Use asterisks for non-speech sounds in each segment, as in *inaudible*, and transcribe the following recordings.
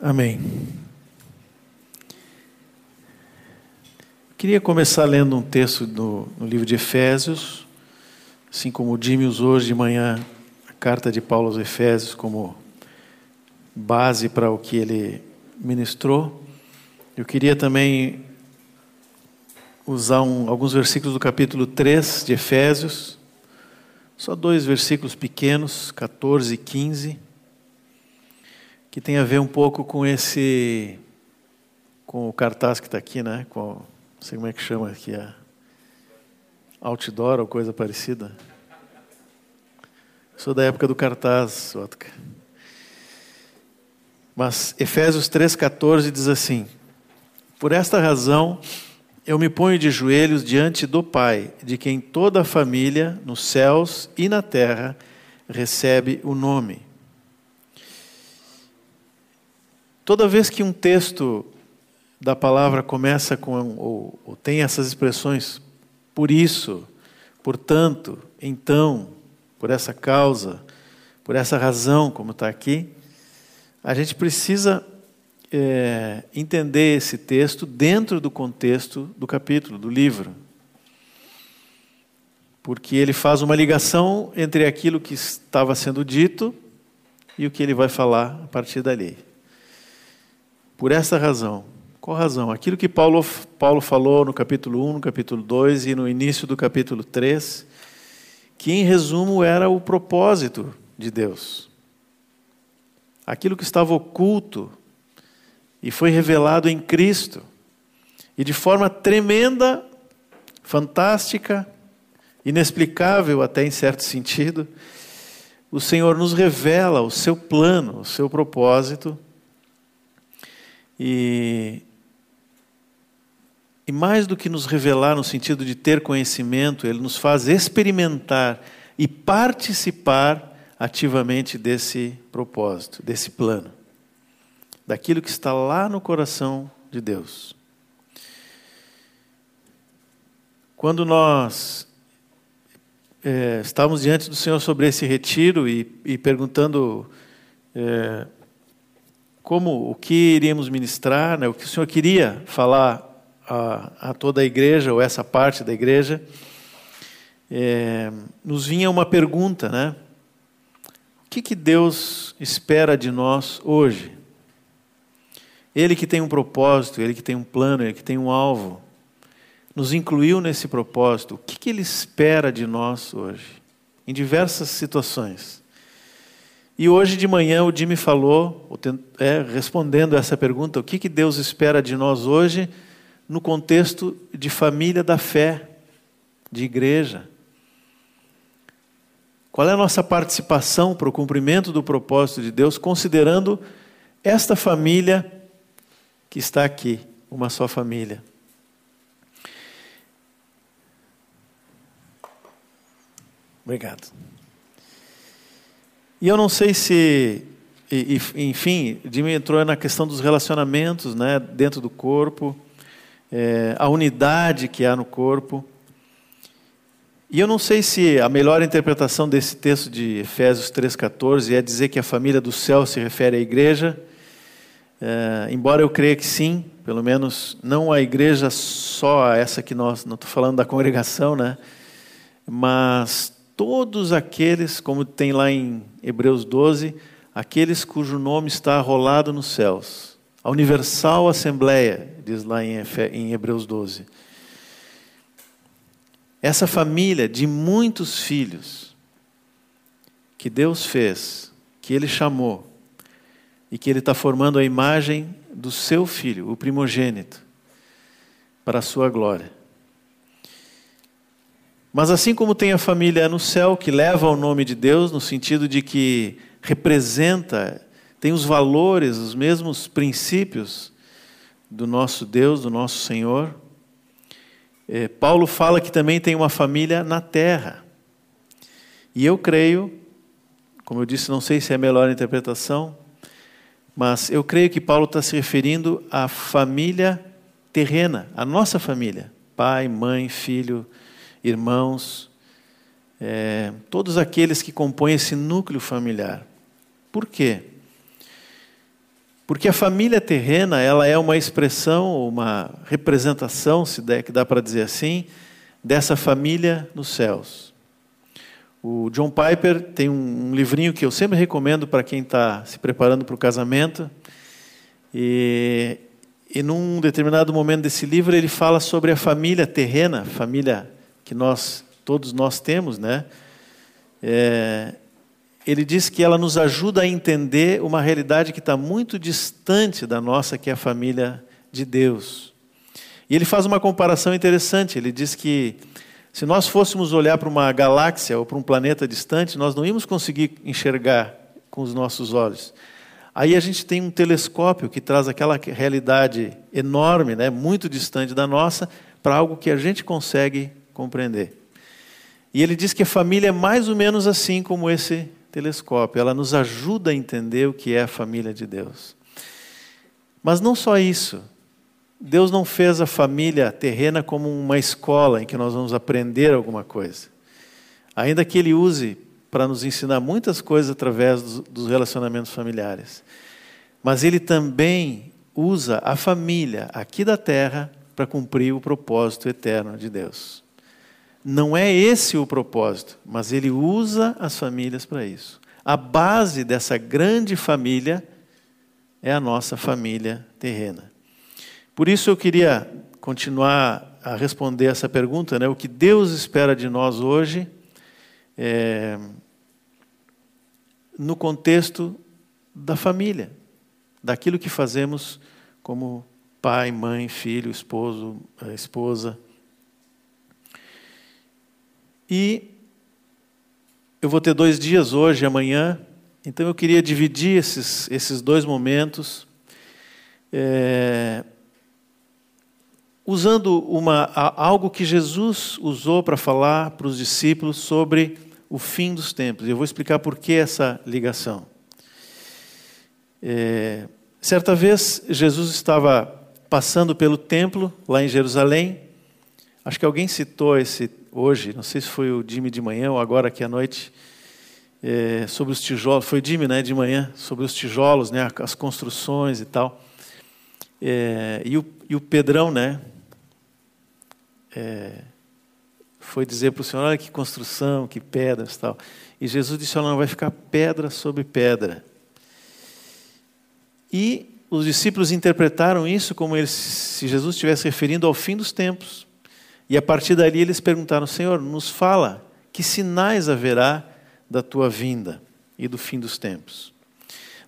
Amém. Queria começar lendo um texto no, no livro de Efésios, assim como o Jimmy usou hoje de manhã a carta de Paulo aos Efésios como base para o que ele ministrou. Eu queria também usar um, alguns versículos do capítulo 3 de Efésios, só dois versículos pequenos, 14 e 15 que tem a ver um pouco com esse, com o cartaz que está aqui, né? Com, não sei como é que chama aqui, a outdoor ou coisa parecida. Sou da época do cartaz, Otka. Mas Efésios 3,14 diz assim: Por esta razão eu me ponho de joelhos diante do Pai, de quem toda a família, nos céus e na terra, recebe o nome Toda vez que um texto da palavra começa com, ou, ou tem essas expressões, por isso, portanto, então, por essa causa, por essa razão, como está aqui, a gente precisa é, entender esse texto dentro do contexto do capítulo, do livro. Porque ele faz uma ligação entre aquilo que estava sendo dito e o que ele vai falar a partir dali. Por essa razão. Qual razão? Aquilo que Paulo, Paulo falou no capítulo 1, no capítulo 2 e no início do capítulo 3, que em resumo era o propósito de Deus. Aquilo que estava oculto e foi revelado em Cristo. E de forma tremenda, fantástica, inexplicável até em certo sentido, o Senhor nos revela o seu plano, o seu propósito e, e mais do que nos revelar no sentido de ter conhecimento, ele nos faz experimentar e participar ativamente desse propósito, desse plano, daquilo que está lá no coração de Deus. Quando nós é, estávamos diante do Senhor sobre esse retiro e, e perguntando é, como o que iríamos ministrar, né, o que o Senhor queria falar a, a toda a igreja, ou essa parte da igreja, é, nos vinha uma pergunta, né? O que, que Deus espera de nós hoje? Ele que tem um propósito, ele que tem um plano, ele que tem um alvo, nos incluiu nesse propósito. O que, que ele espera de nós hoje? Em diversas situações. E hoje de manhã o Jimmy falou, é, respondendo essa pergunta, o que, que Deus espera de nós hoje no contexto de família da fé, de igreja. Qual é a nossa participação para o cumprimento do propósito de Deus, considerando esta família que está aqui, uma só família? Obrigado. E eu não sei se, e, e, enfim, Jimmy entrou na questão dos relacionamentos né, dentro do corpo, é, a unidade que há no corpo. E eu não sei se a melhor interpretação desse texto de Efésios 3,14 é dizer que a família do céu se refere à igreja, é, embora eu creia que sim, pelo menos não a igreja só essa que nós, não estou falando da congregação, né? mas todos aqueles, como tem lá em Hebreus 12, aqueles cujo nome está arrolado nos céus. A universal assembleia, diz lá em Hebreus 12. Essa família de muitos filhos que Deus fez, que Ele chamou, e que Ele está formando a imagem do seu filho, o primogênito, para a sua glória. Mas assim como tem a família no céu que leva o nome de Deus, no sentido de que representa, tem os valores, os mesmos princípios do nosso Deus, do nosso Senhor. É, Paulo fala que também tem uma família na terra. E eu creio, como eu disse, não sei se é a melhor interpretação, mas eu creio que Paulo está se referindo à família terrena, à nossa família: pai, mãe, filho irmãos, é, todos aqueles que compõem esse núcleo familiar. Por quê? Porque a família terrena, ela é uma expressão, uma representação, se der que dá para dizer assim, dessa família nos céus. O John Piper tem um, livrinho que eu sempre recomendo para quem está se preparando para o casamento. E, e num determinado momento desse livro ele fala sobre a família terrena, família que nós todos nós temos, né? É, ele diz que ela nos ajuda a entender uma realidade que está muito distante da nossa, que é a família de Deus. E ele faz uma comparação interessante. Ele diz que se nós fôssemos olhar para uma galáxia ou para um planeta distante, nós não íamos conseguir enxergar com os nossos olhos. Aí a gente tem um telescópio que traz aquela realidade enorme, né, muito distante da nossa, para algo que a gente consegue compreender. E ele diz que a família é mais ou menos assim como esse telescópio, ela nos ajuda a entender o que é a família de Deus. Mas não só isso. Deus não fez a família terrena como uma escola em que nós vamos aprender alguma coisa. Ainda que Ele use para nos ensinar muitas coisas através dos relacionamentos familiares. Mas Ele também usa a família aqui da terra para cumprir o propósito eterno de Deus. Não é esse o propósito, mas ele usa as famílias para isso. A base dessa grande família é a nossa família terrena. Por isso eu queria continuar a responder essa pergunta, né? O que Deus espera de nós hoje, é, no contexto da família, daquilo que fazemos como pai, mãe, filho, esposo, esposa. E eu vou ter dois dias hoje e amanhã, então eu queria dividir esses, esses dois momentos, é, usando uma, algo que Jesus usou para falar para os discípulos sobre o fim dos tempos. Eu vou explicar por que essa ligação. É, certa vez, Jesus estava passando pelo templo, lá em Jerusalém. Acho que alguém citou esse hoje, não sei se foi o Jimmy de manhã ou agora aqui à noite, é, sobre os tijolos, foi Jimmy né, de manhã, sobre os tijolos, né, as construções e tal. É, e, o, e o Pedrão, né, é, foi dizer para o Senhor, olha que construção, que pedras e tal. E Jesus disse, olha, não vai ficar pedra sobre pedra. E os discípulos interpretaram isso como se Jesus estivesse referindo ao fim dos tempos. E a partir dali eles perguntaram: Senhor, nos fala que sinais haverá da tua vinda e do fim dos tempos.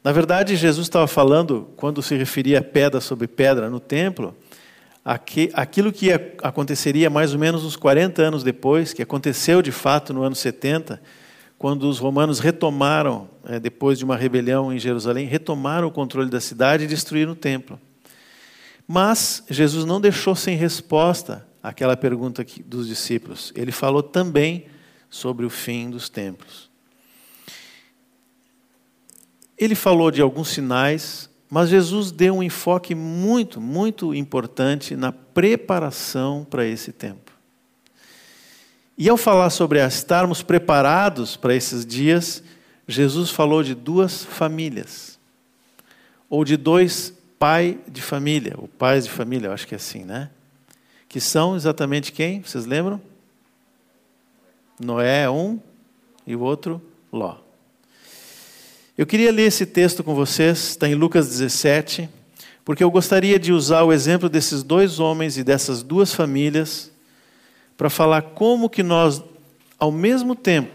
Na verdade, Jesus estava falando, quando se referia a pedra sobre pedra no templo, aquilo que aconteceria mais ou menos uns 40 anos depois, que aconteceu de fato no ano 70, quando os romanos retomaram, é, depois de uma rebelião em Jerusalém, retomaram o controle da cidade e destruíram o templo. Mas Jesus não deixou sem resposta aquela pergunta dos discípulos. Ele falou também sobre o fim dos templos. Ele falou de alguns sinais, mas Jesus deu um enfoque muito, muito importante na preparação para esse tempo. E ao falar sobre estarmos preparados para esses dias, Jesus falou de duas famílias, ou de dois pai de família, ou pais de família, eu acho que é assim, né? Que são exatamente quem? Vocês lembram? Noé um e o outro Ló. Eu queria ler esse texto com vocês, está em Lucas 17, porque eu gostaria de usar o exemplo desses dois homens e dessas duas famílias para falar como que nós, ao mesmo tempo,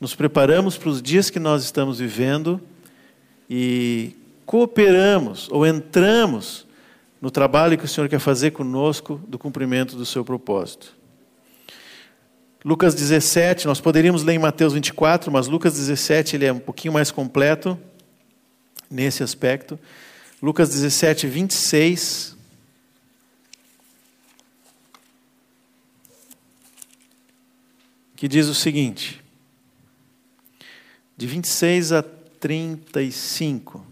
nos preparamos para os dias que nós estamos vivendo e cooperamos ou entramos no trabalho que o Senhor quer fazer conosco do cumprimento do seu propósito. Lucas 17, nós poderíamos ler em Mateus 24, mas Lucas 17 ele é um pouquinho mais completo nesse aspecto. Lucas 17, 26. Que diz o seguinte: de 26 a 35,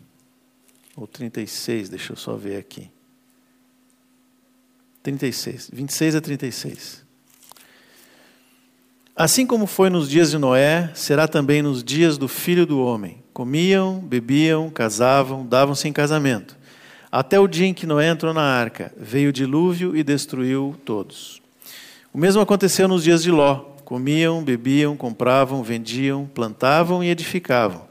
ou 36, deixa eu só ver aqui. 36, 26 a 36. Assim como foi nos dias de Noé, será também nos dias do filho do homem. Comiam, bebiam, casavam, davam-se em casamento. Até o dia em que Noé entrou na arca, veio o dilúvio e destruiu todos. O mesmo aconteceu nos dias de Ló. Comiam, bebiam, compravam, vendiam, plantavam e edificavam.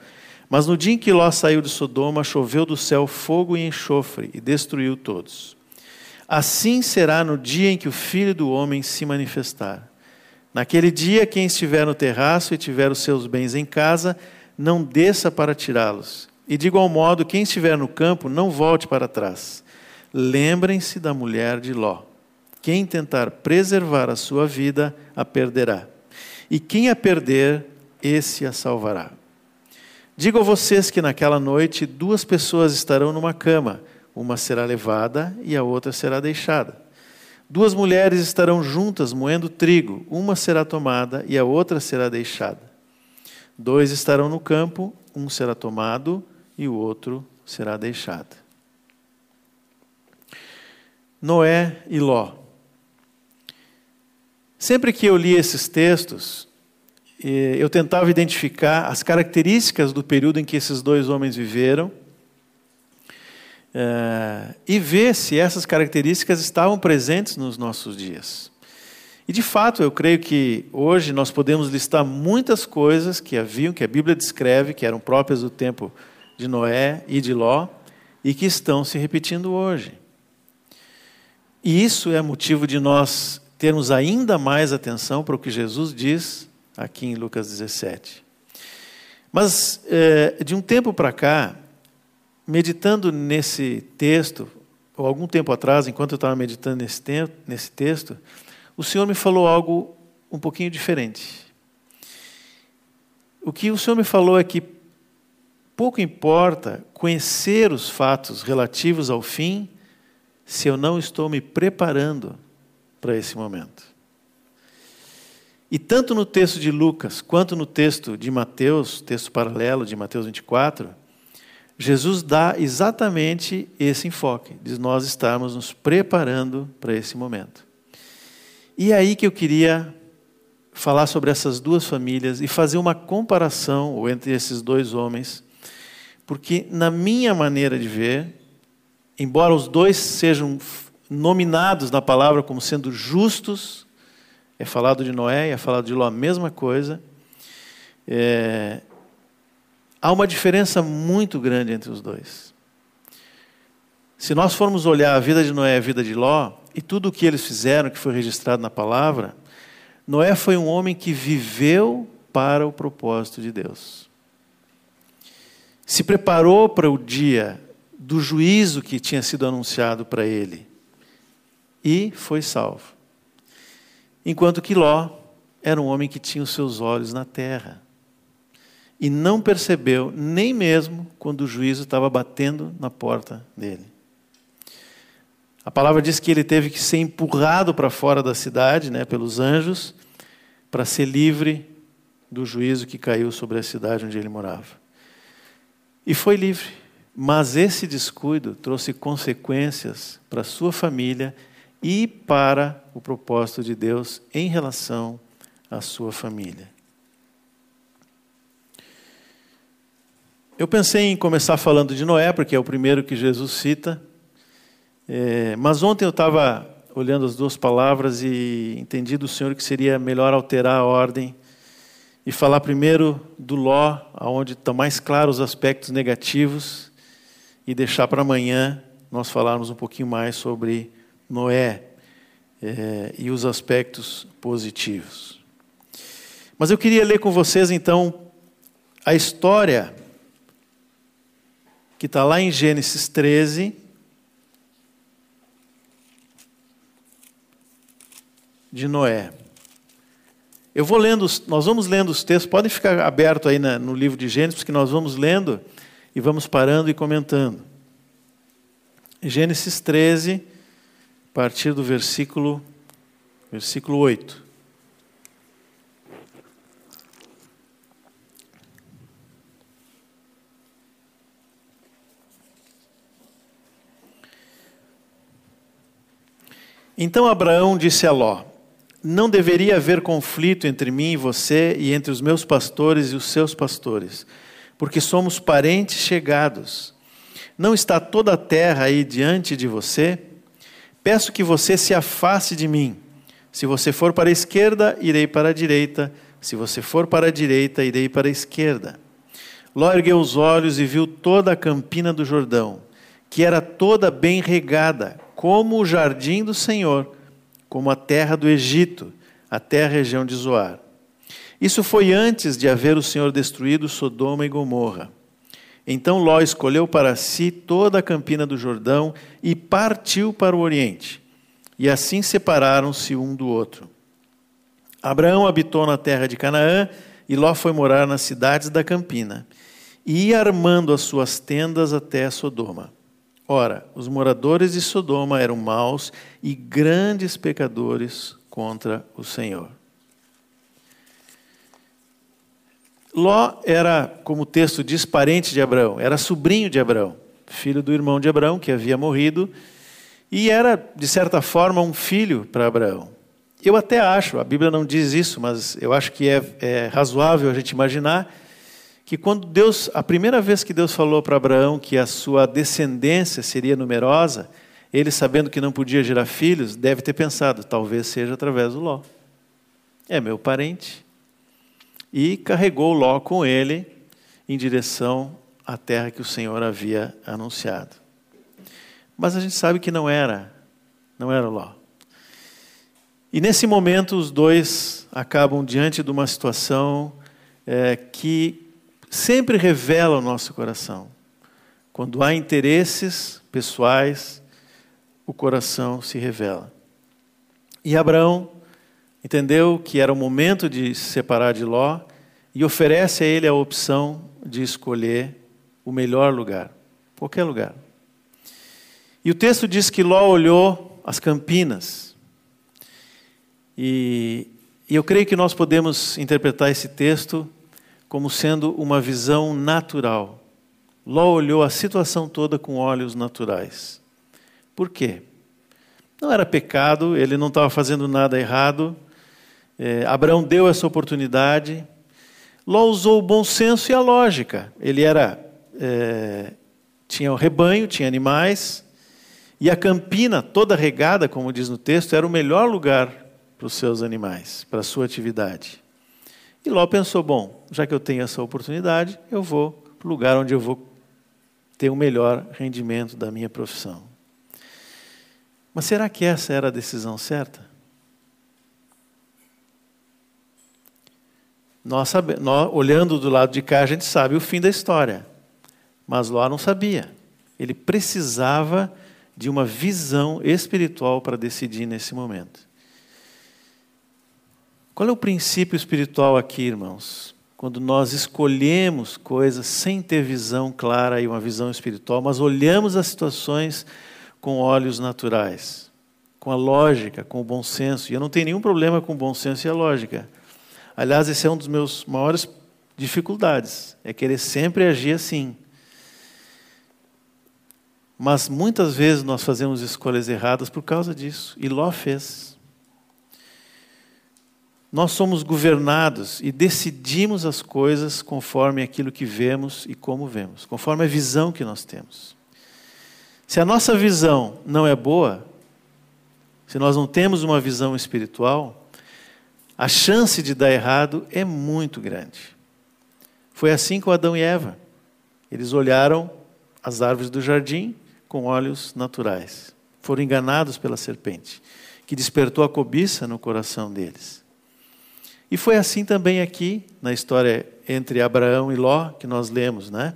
Mas no dia em que Ló saiu de Sodoma, choveu do céu fogo e enxofre e destruiu todos. Assim será no dia em que o Filho do Homem se manifestar. Naquele dia, quem estiver no terraço e tiver os seus bens em casa, não desça para tirá-los. E de igual modo, quem estiver no campo, não volte para trás. Lembrem-se da mulher de Ló. Quem tentar preservar a sua vida, a perderá. E quem a perder, esse a salvará. Digo a vocês que naquela noite duas pessoas estarão numa cama, uma será levada e a outra será deixada. Duas mulheres estarão juntas moendo trigo, uma será tomada e a outra será deixada. Dois estarão no campo, um será tomado e o outro será deixado. Noé e Ló. Sempre que eu li esses textos, eu tentava identificar as características do período em que esses dois homens viveram eh, e ver se essas características estavam presentes nos nossos dias. E de fato, eu creio que hoje nós podemos listar muitas coisas que haviam, que a Bíblia descreve, que eram próprias do tempo de Noé e de Ló, e que estão se repetindo hoje. E isso é motivo de nós termos ainda mais atenção para o que Jesus diz aqui em Lucas 17. Mas, é, de um tempo para cá, meditando nesse texto, ou algum tempo atrás, enquanto eu estava meditando nesse, nesse texto, o Senhor me falou algo um pouquinho diferente. O que o Senhor me falou é que pouco importa conhecer os fatos relativos ao fim se eu não estou me preparando para esse momento. E tanto no texto de Lucas quanto no texto de Mateus, texto paralelo de Mateus 24, Jesus dá exatamente esse enfoque, de nós estarmos nos preparando para esse momento. E é aí que eu queria falar sobre essas duas famílias e fazer uma comparação entre esses dois homens, porque, na minha maneira de ver, embora os dois sejam nominados na palavra como sendo justos, é falado de Noé é falado de Ló a mesma coisa. É, há uma diferença muito grande entre os dois. Se nós formos olhar a vida de Noé e a vida de Ló, e tudo o que eles fizeram, que foi registrado na palavra, Noé foi um homem que viveu para o propósito de Deus. Se preparou para o dia do juízo que tinha sido anunciado para ele e foi salvo. Enquanto que Ló era um homem que tinha os seus olhos na terra e não percebeu nem mesmo quando o juízo estava batendo na porta dele. A palavra diz que ele teve que ser empurrado para fora da cidade, né, pelos anjos, para ser livre do juízo que caiu sobre a cidade onde ele morava. E foi livre, mas esse descuido trouxe consequências para sua família e para o propósito de Deus em relação à sua família. Eu pensei em começar falando de Noé, porque é o primeiro que Jesus cita, é, mas ontem eu estava olhando as duas palavras e entendi do Senhor que seria melhor alterar a ordem e falar primeiro do Ló, onde estão mais claros os aspectos negativos, e deixar para amanhã nós falarmos um pouquinho mais sobre Noé é, e os aspectos positivos. Mas eu queria ler com vocês então a história que está lá em Gênesis 13. De Noé. Eu vou lendo, nós vamos lendo os textos, podem ficar abertos aí no livro de Gênesis, que nós vamos lendo e vamos parando e comentando. Gênesis 13, a partir do versículo, versículo 8. Então Abraão disse a Ló: Não deveria haver conflito entre mim e você e entre os meus pastores e os seus pastores. porque somos parentes chegados. Não está toda a terra aí diante de você? Peço que você se afaste de mim. Se você for para a esquerda, irei para a direita. Se você for para a direita, irei para a esquerda. Ló ergueu os olhos e viu toda a campina do Jordão, que era toda bem regada, como o jardim do Senhor, como a terra do Egito, até a região de Zoar. Isso foi antes de haver o Senhor destruído Sodoma e Gomorra. Então Ló escolheu para si toda a campina do Jordão e partiu para o oriente. E assim separaram-se um do outro. Abraão habitou na terra de Canaã e Ló foi morar nas cidades da campina. E ia armando as suas tendas até Sodoma. Ora, os moradores de Sodoma eram maus e grandes pecadores contra o Senhor. Ló era, como o texto diz, parente de Abraão, era sobrinho de Abraão, filho do irmão de Abraão, que havia morrido, e era, de certa forma, um filho para Abraão. Eu até acho, a Bíblia não diz isso, mas eu acho que é, é razoável a gente imaginar que quando Deus, a primeira vez que Deus falou para Abraão que a sua descendência seria numerosa, ele sabendo que não podia gerar filhos, deve ter pensado, talvez seja através do Ló. É meu parente. E carregou Ló com ele em direção à terra que o Senhor havia anunciado. Mas a gente sabe que não era, não era Ló. E nesse momento os dois acabam diante de uma situação é, que sempre revela o nosso coração. Quando há interesses pessoais, o coração se revela. E Abraão entendeu que era o momento de se separar de Ló e oferece a ele a opção de escolher o melhor lugar, qualquer lugar. E o texto diz que Ló olhou as campinas. E, e eu creio que nós podemos interpretar esse texto como sendo uma visão natural. Ló olhou a situação toda com olhos naturais. Por quê? Não era pecado, ele não estava fazendo nada errado. É, Abraão deu essa oportunidade. Ló usou o bom senso e a lógica. Ele era é, tinha o rebanho, tinha animais, e a campina toda regada, como diz no texto, era o melhor lugar para os seus animais, para a sua atividade. E Ló pensou: bom, já que eu tenho essa oportunidade, eu vou para o lugar onde eu vou ter o melhor rendimento da minha profissão. Mas será que essa era a decisão certa? Nós, nós, olhando do lado de cá, a gente sabe o fim da história. Mas Ló não sabia. Ele precisava de uma visão espiritual para decidir nesse momento. Qual é o princípio espiritual aqui, irmãos? Quando nós escolhemos coisas sem ter visão clara e uma visão espiritual, mas olhamos as situações com olhos naturais, com a lógica, com o bom senso. E eu não tenho nenhum problema com o bom senso e a lógica. Aliás, esse é um dos meus maiores dificuldades, é querer sempre agir assim. Mas muitas vezes nós fazemos escolhas erradas por causa disso, e Ló fez. Nós somos governados e decidimos as coisas conforme aquilo que vemos e como vemos, conforme a visão que nós temos. Se a nossa visão não é boa, se nós não temos uma visão espiritual, a chance de dar errado é muito grande. Foi assim com Adão e Eva. Eles olharam as árvores do jardim com olhos naturais. Foram enganados pela serpente, que despertou a cobiça no coração deles. E foi assim também aqui na história entre Abraão e Ló que nós lemos, né?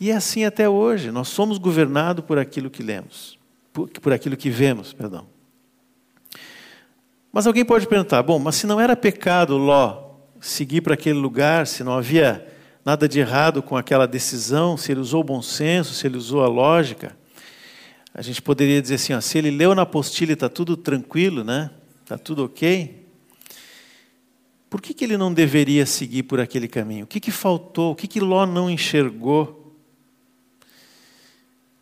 E é assim até hoje. Nós somos governados por aquilo que lemos, por, por aquilo que vemos, perdão. Mas alguém pode perguntar: bom, mas se não era pecado Ló seguir para aquele lugar, se não havia nada de errado com aquela decisão, se ele usou o bom senso, se ele usou a lógica, a gente poderia dizer assim: ó, se ele leu na apostila está tudo tranquilo, né? Está tudo ok. Por que, que ele não deveria seguir por aquele caminho? O que, que faltou? O que, que Ló não enxergou?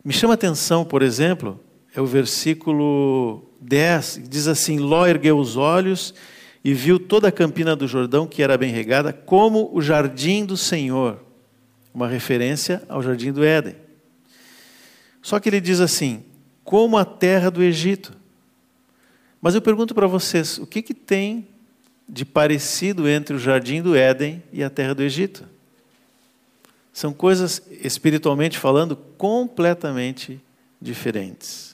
Me chama a atenção, por exemplo, é o versículo 10, diz assim: Ló ergueu os olhos e viu toda a campina do Jordão, que era bem regada, como o jardim do Senhor, uma referência ao jardim do Éden. Só que ele diz assim: como a terra do Egito. Mas eu pergunto para vocês, o que, que tem de parecido entre o jardim do Éden e a terra do Egito? São coisas, espiritualmente falando, completamente diferentes.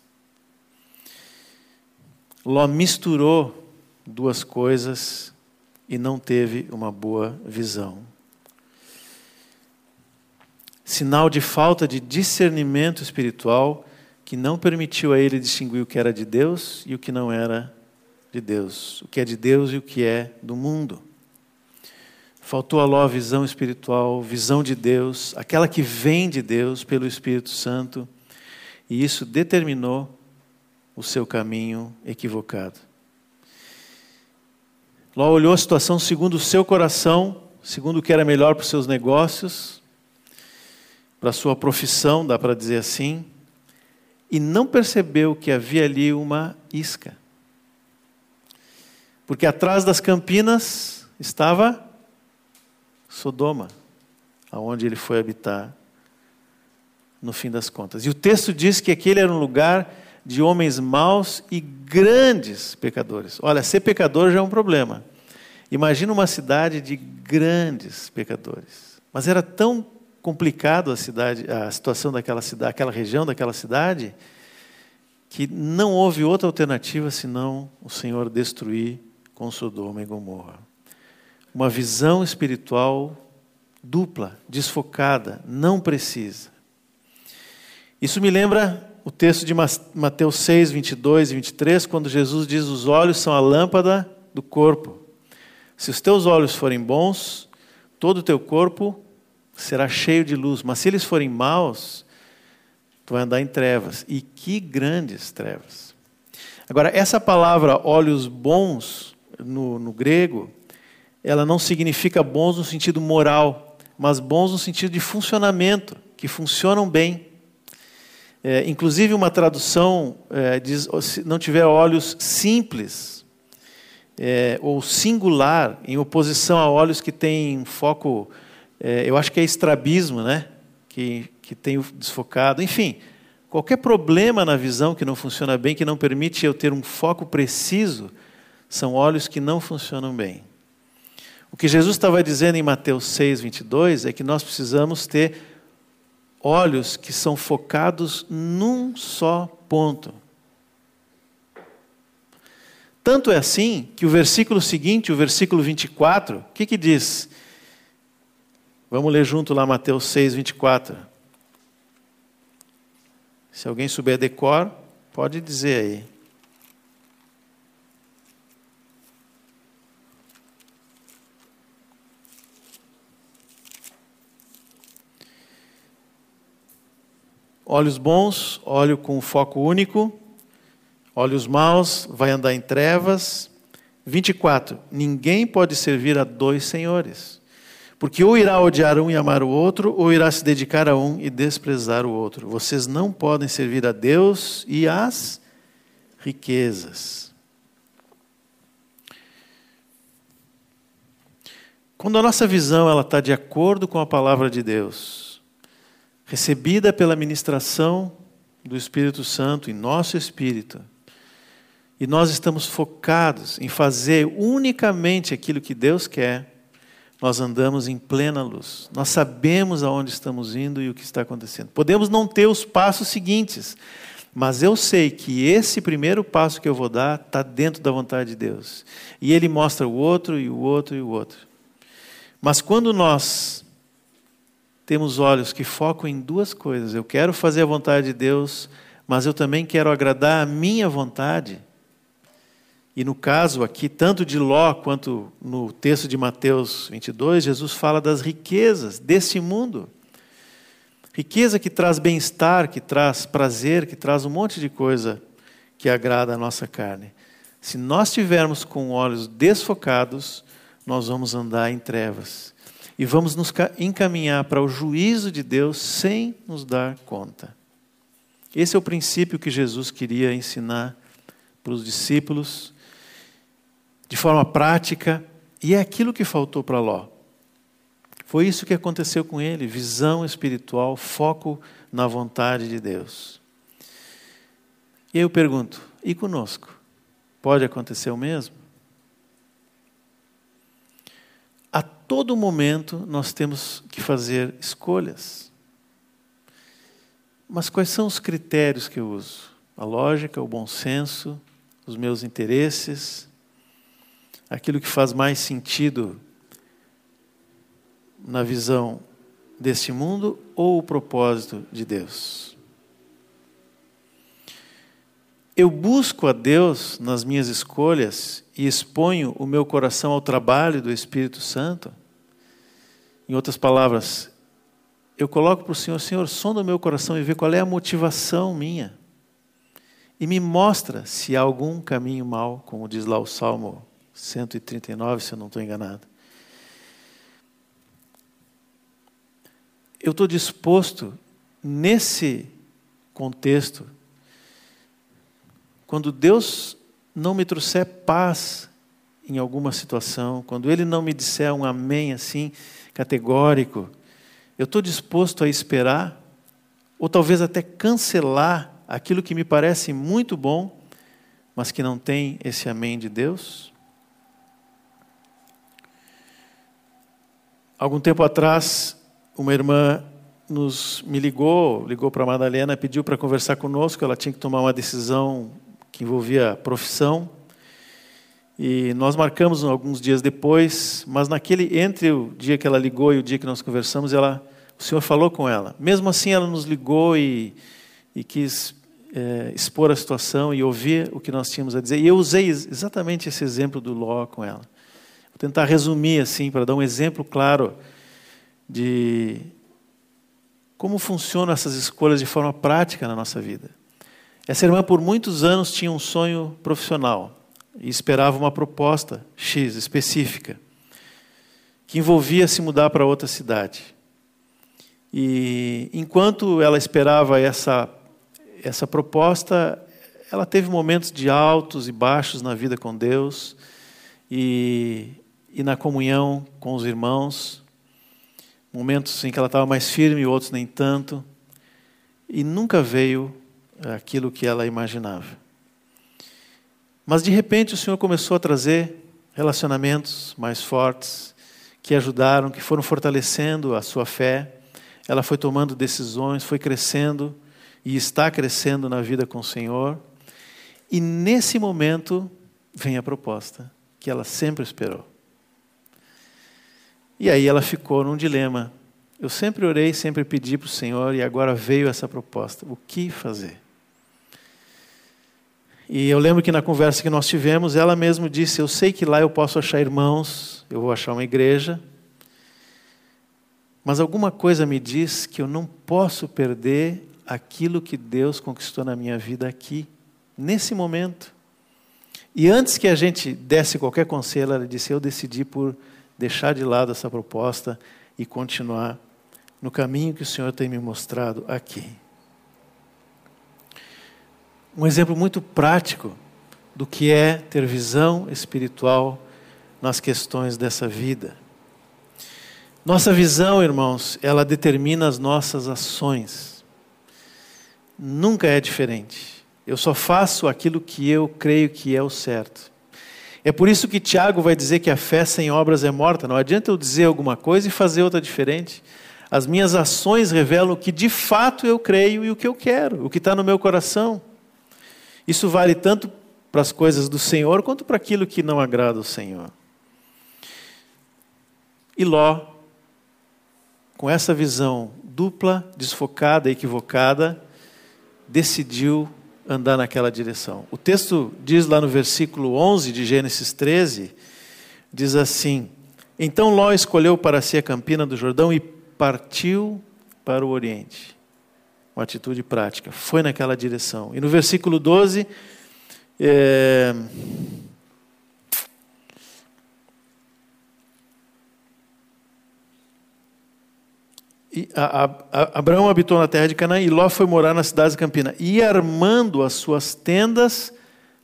Ló misturou duas coisas e não teve uma boa visão. Sinal de falta de discernimento espiritual que não permitiu a ele distinguir o que era de Deus e o que não era de Deus, o que é de Deus e o que é do mundo. Faltou a Ló visão espiritual, visão de Deus, aquela que vem de Deus pelo Espírito Santo, e isso determinou o seu caminho equivocado. Ló olhou a situação segundo o seu coração, segundo o que era melhor para os seus negócios, para a sua profissão, dá para dizer assim, e não percebeu que havia ali uma isca. Porque atrás das campinas estava Sodoma, aonde ele foi habitar no fim das contas. E o texto diz que aquele era um lugar de homens maus e grandes pecadores. Olha, ser pecador já é um problema. Imagina uma cidade de grandes pecadores. Mas era tão complicado a cidade, a situação daquela cidade, aquela região daquela cidade, que não houve outra alternativa senão o Senhor destruir com Sodoma e Gomorra uma visão espiritual dupla, desfocada, não precisa. Isso me lembra o texto de Mateus 6, 22 e 23, quando Jesus diz: Os olhos são a lâmpada do corpo. Se os teus olhos forem bons, todo o teu corpo será cheio de luz, mas se eles forem maus, tu vai andar em trevas. E que grandes trevas. Agora, essa palavra olhos bons, no, no grego, ela não significa bons no sentido moral, mas bons no sentido de funcionamento, que funcionam bem. É, inclusive, uma tradução é, diz: se não tiver olhos simples é, ou singular, em oposição a olhos que têm foco, é, eu acho que é estrabismo, né? que, que tem desfocado. Enfim, qualquer problema na visão que não funciona bem, que não permite eu ter um foco preciso, são olhos que não funcionam bem. O que Jesus estava dizendo em Mateus 6, 22 é que nós precisamos ter olhos que são focados num só ponto. Tanto é assim que o versículo seguinte, o versículo 24, o que, que diz? Vamos ler junto lá Mateus 6, 24. Se alguém souber decor, pode dizer aí. Olhos bons, olho com foco único. Olhos maus, vai andar em trevas. 24. Ninguém pode servir a dois senhores. Porque ou irá odiar um e amar o outro, ou irá se dedicar a um e desprezar o outro. Vocês não podem servir a Deus e às riquezas. Quando a nossa visão ela está de acordo com a palavra de Deus, recebida pela ministração do Espírito Santo em nosso espírito, e nós estamos focados em fazer unicamente aquilo que Deus quer, nós andamos em plena luz. Nós sabemos aonde estamos indo e o que está acontecendo. Podemos não ter os passos seguintes, mas eu sei que esse primeiro passo que eu vou dar está dentro da vontade de Deus. E Ele mostra o outro, e o outro, e o outro. Mas quando nós temos olhos que focam em duas coisas. Eu quero fazer a vontade de Deus, mas eu também quero agradar a minha vontade. E no caso aqui, tanto de Ló quanto no texto de Mateus 22, Jesus fala das riquezas desse mundo. Riqueza que traz bem-estar, que traz prazer, que traz um monte de coisa que agrada a nossa carne. Se nós tivermos com olhos desfocados, nós vamos andar em trevas e vamos nos encaminhar para o juízo de Deus sem nos dar conta. Esse é o princípio que Jesus queria ensinar para os discípulos de forma prática, e é aquilo que faltou para Ló. Foi isso que aconteceu com ele: visão espiritual, foco na vontade de Deus. E eu pergunto: e conosco? Pode acontecer o mesmo? A todo momento nós temos que fazer escolhas. Mas quais são os critérios que eu uso? A lógica, o bom senso, os meus interesses, aquilo que faz mais sentido na visão deste mundo ou o propósito de Deus? Eu busco a Deus nas minhas escolhas e exponho o meu coração ao trabalho do Espírito Santo? Em outras palavras, eu coloco para o Senhor, Senhor, sonda o meu coração e vê qual é a motivação minha. E me mostra se há algum caminho mal, como diz lá o Salmo 139, se eu não estou enganado. Eu estou disposto, nesse contexto, quando Deus não me trouxer paz em alguma situação, quando Ele não me disser um amém assim, categórico, eu estou disposto a esperar, ou talvez até cancelar aquilo que me parece muito bom, mas que não tem esse amém de Deus? Algum tempo atrás, uma irmã nos me ligou, ligou para a Madalena, pediu para conversar conosco, ela tinha que tomar uma decisão que envolvia profissão. E nós marcamos alguns dias depois, mas naquele entre o dia que ela ligou e o dia que nós conversamos, ela, o Senhor falou com ela. Mesmo assim, ela nos ligou e, e quis é, expor a situação e ouvir o que nós tínhamos a dizer. E eu usei exatamente esse exemplo do Ló com ela. Vou tentar resumir assim para dar um exemplo claro de como funcionam essas escolhas de forma prática na nossa vida. Essa irmã, por muitos anos, tinha um sonho profissional e esperava uma proposta X específica, que envolvia se mudar para outra cidade. E enquanto ela esperava essa, essa proposta, ela teve momentos de altos e baixos na vida com Deus e, e na comunhão com os irmãos, momentos em que ela estava mais firme outros nem tanto, e nunca veio aquilo que ela imaginava. Mas de repente o Senhor começou a trazer relacionamentos mais fortes, que ajudaram, que foram fortalecendo a sua fé. Ela foi tomando decisões, foi crescendo e está crescendo na vida com o Senhor. E nesse momento vem a proposta que ela sempre esperou. E aí ela ficou num dilema. Eu sempre orei, sempre pedi para o Senhor e agora veio essa proposta. O que fazer? E eu lembro que na conversa que nós tivemos, ela mesma disse: Eu sei que lá eu posso achar irmãos, eu vou achar uma igreja, mas alguma coisa me diz que eu não posso perder aquilo que Deus conquistou na minha vida aqui, nesse momento. E antes que a gente desse qualquer conselho, ela disse: Eu decidi por deixar de lado essa proposta e continuar no caminho que o Senhor tem me mostrado aqui um exemplo muito prático do que é ter visão espiritual nas questões dessa vida. Nossa visão, irmãos, ela determina as nossas ações. Nunca é diferente. Eu só faço aquilo que eu creio que é o certo. É por isso que Tiago vai dizer que a fé sem obras é morta. Não adianta eu dizer alguma coisa e fazer outra diferente. As minhas ações revelam o que de fato eu creio e o que eu quero, o que está no meu coração. Isso vale tanto para as coisas do Senhor quanto para aquilo que não agrada ao Senhor. E Ló, com essa visão dupla, desfocada, equivocada, decidiu andar naquela direção. O texto diz lá no versículo 11 de Gênesis 13, diz assim: Então Ló escolheu para si a campina do Jordão e partiu para o oriente uma atitude prática. Foi naquela direção. E no versículo 12, é... A, a, a, Abraão habitou na terra de Canaã e Ló foi morar nas cidades de Campina, e armando as suas tendas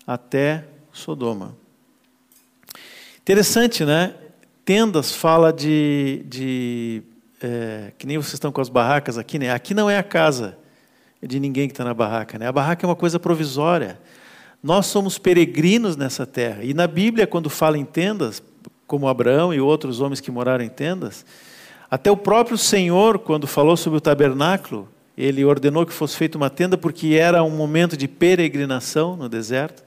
até Sodoma. Interessante, né? Tendas fala de, de é, que nem vocês estão com as barracas aqui, né? Aqui não é a casa de ninguém que está na barraca, né? A barraca é uma coisa provisória. Nós somos peregrinos nessa terra. E na Bíblia, quando fala em tendas, como Abraão e outros homens que moraram em tendas, até o próprio Senhor, quando falou sobre o tabernáculo, ele ordenou que fosse feita uma tenda porque era um momento de peregrinação no deserto.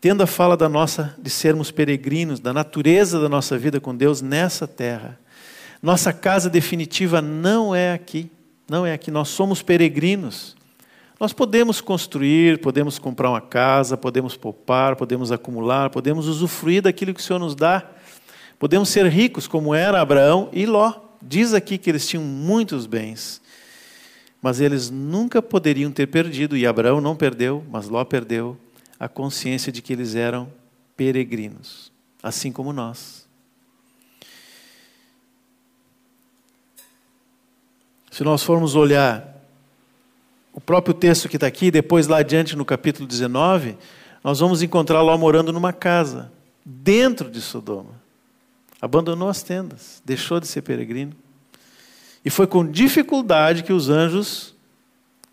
Tenda fala da nossa de sermos peregrinos, da natureza da nossa vida com Deus nessa terra. Nossa casa definitiva não é aqui, não é aqui. Nós somos peregrinos. Nós podemos construir, podemos comprar uma casa, podemos poupar, podemos acumular, podemos usufruir daquilo que o Senhor nos dá. Podemos ser ricos, como era Abraão e Ló. Diz aqui que eles tinham muitos bens, mas eles nunca poderiam ter perdido, e Abraão não perdeu, mas Ló perdeu, a consciência de que eles eram peregrinos, assim como nós. Se nós formos olhar o próprio texto que está aqui, depois lá adiante no capítulo 19, nós vamos encontrar Ló morando numa casa, dentro de Sodoma. Abandonou as tendas, deixou de ser peregrino. E foi com dificuldade que os anjos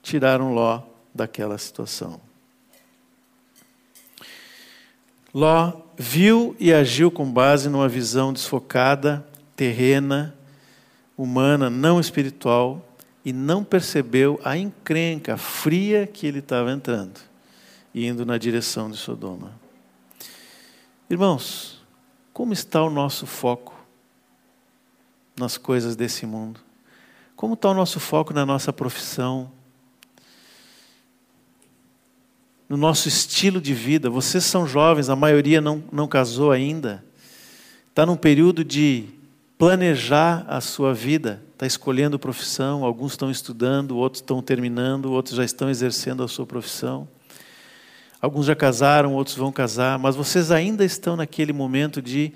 tiraram Ló daquela situação. Ló viu e agiu com base numa visão desfocada, terrena, humana, não espiritual, e não percebeu a encrenca fria que ele estava entrando, indo na direção de Sodoma. Irmãos, como está o nosso foco nas coisas desse mundo? Como está o nosso foco na nossa profissão? No nosso estilo de vida? Vocês são jovens, a maioria não, não casou ainda. Está num período de planejar a sua vida, está escolhendo profissão, alguns estão estudando, outros estão terminando, outros já estão exercendo a sua profissão. Alguns já casaram, outros vão casar, mas vocês ainda estão naquele momento de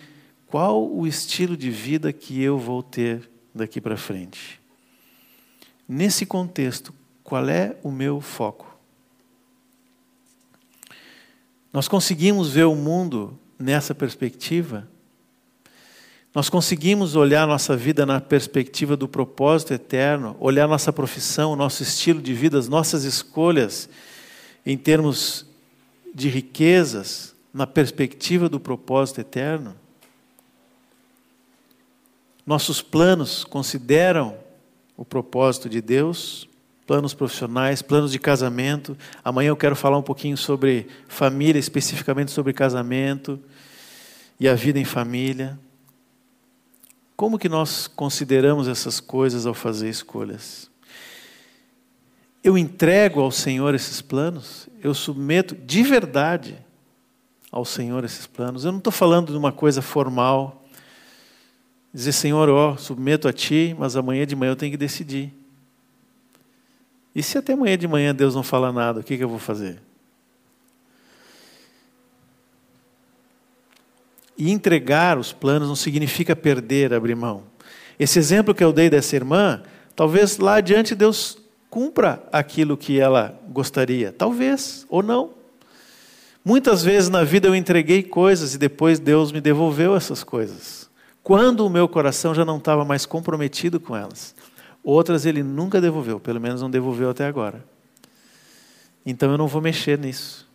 qual o estilo de vida que eu vou ter daqui para frente. Nesse contexto, qual é o meu foco? Nós conseguimos ver o mundo nessa perspectiva? Nós conseguimos olhar nossa vida na perspectiva do propósito eterno, olhar nossa profissão, nosso estilo de vida, as nossas escolhas em termos de riquezas, na perspectiva do propósito eterno? Nossos planos consideram o propósito de Deus, planos profissionais, planos de casamento. Amanhã eu quero falar um pouquinho sobre família, especificamente sobre casamento e a vida em família. Como que nós consideramos essas coisas ao fazer escolhas? Eu entrego ao Senhor esses planos? Eu submeto de verdade ao Senhor esses planos? Eu não estou falando de uma coisa formal. Dizer, Senhor, ó, submeto a Ti, mas amanhã de manhã eu tenho que decidir. E se até amanhã de manhã Deus não fala nada, o que, que eu vou fazer? E entregar os planos não significa perder, abrir mão. Esse exemplo que eu dei dessa irmã, talvez lá adiante Deus cumpra aquilo que ela gostaria. Talvez, ou não. Muitas vezes na vida eu entreguei coisas e depois Deus me devolveu essas coisas. Quando o meu coração já não estava mais comprometido com elas. Outras ele nunca devolveu, pelo menos não devolveu até agora. Então eu não vou mexer nisso.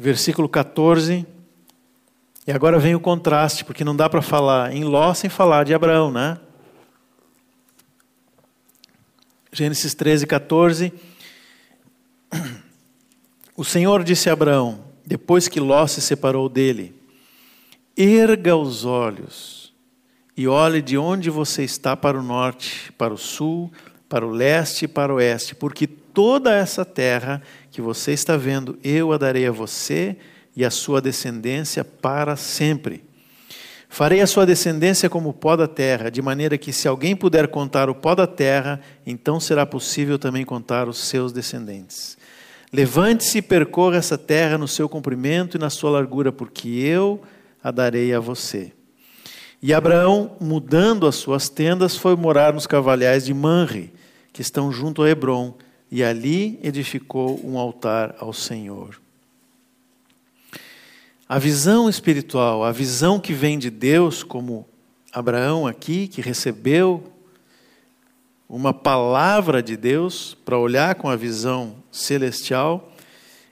Versículo 14. E agora vem o contraste, porque não dá para falar em Ló sem falar de Abraão, né? Gênesis 13, 14. O Senhor disse a Abraão, depois que Ló se separou dele: Erga os olhos e olhe de onde você está para o norte, para o sul, para o leste e para o oeste, porque toda essa terra que você está vendo, eu a darei a você e a sua descendência para sempre. Farei a sua descendência como o pó da terra, de maneira que, se alguém puder contar o pó da terra, então será possível também contar os seus descendentes. Levante-se e percorra essa terra no seu comprimento e na sua largura, porque eu a darei a você. E Abraão, mudando as suas tendas, foi morar nos cavalhais de Manre, que estão junto a Hebron, e ali edificou um altar ao Senhor. A visão espiritual, a visão que vem de Deus, como Abraão aqui, que recebeu uma palavra de Deus para olhar com a visão celestial,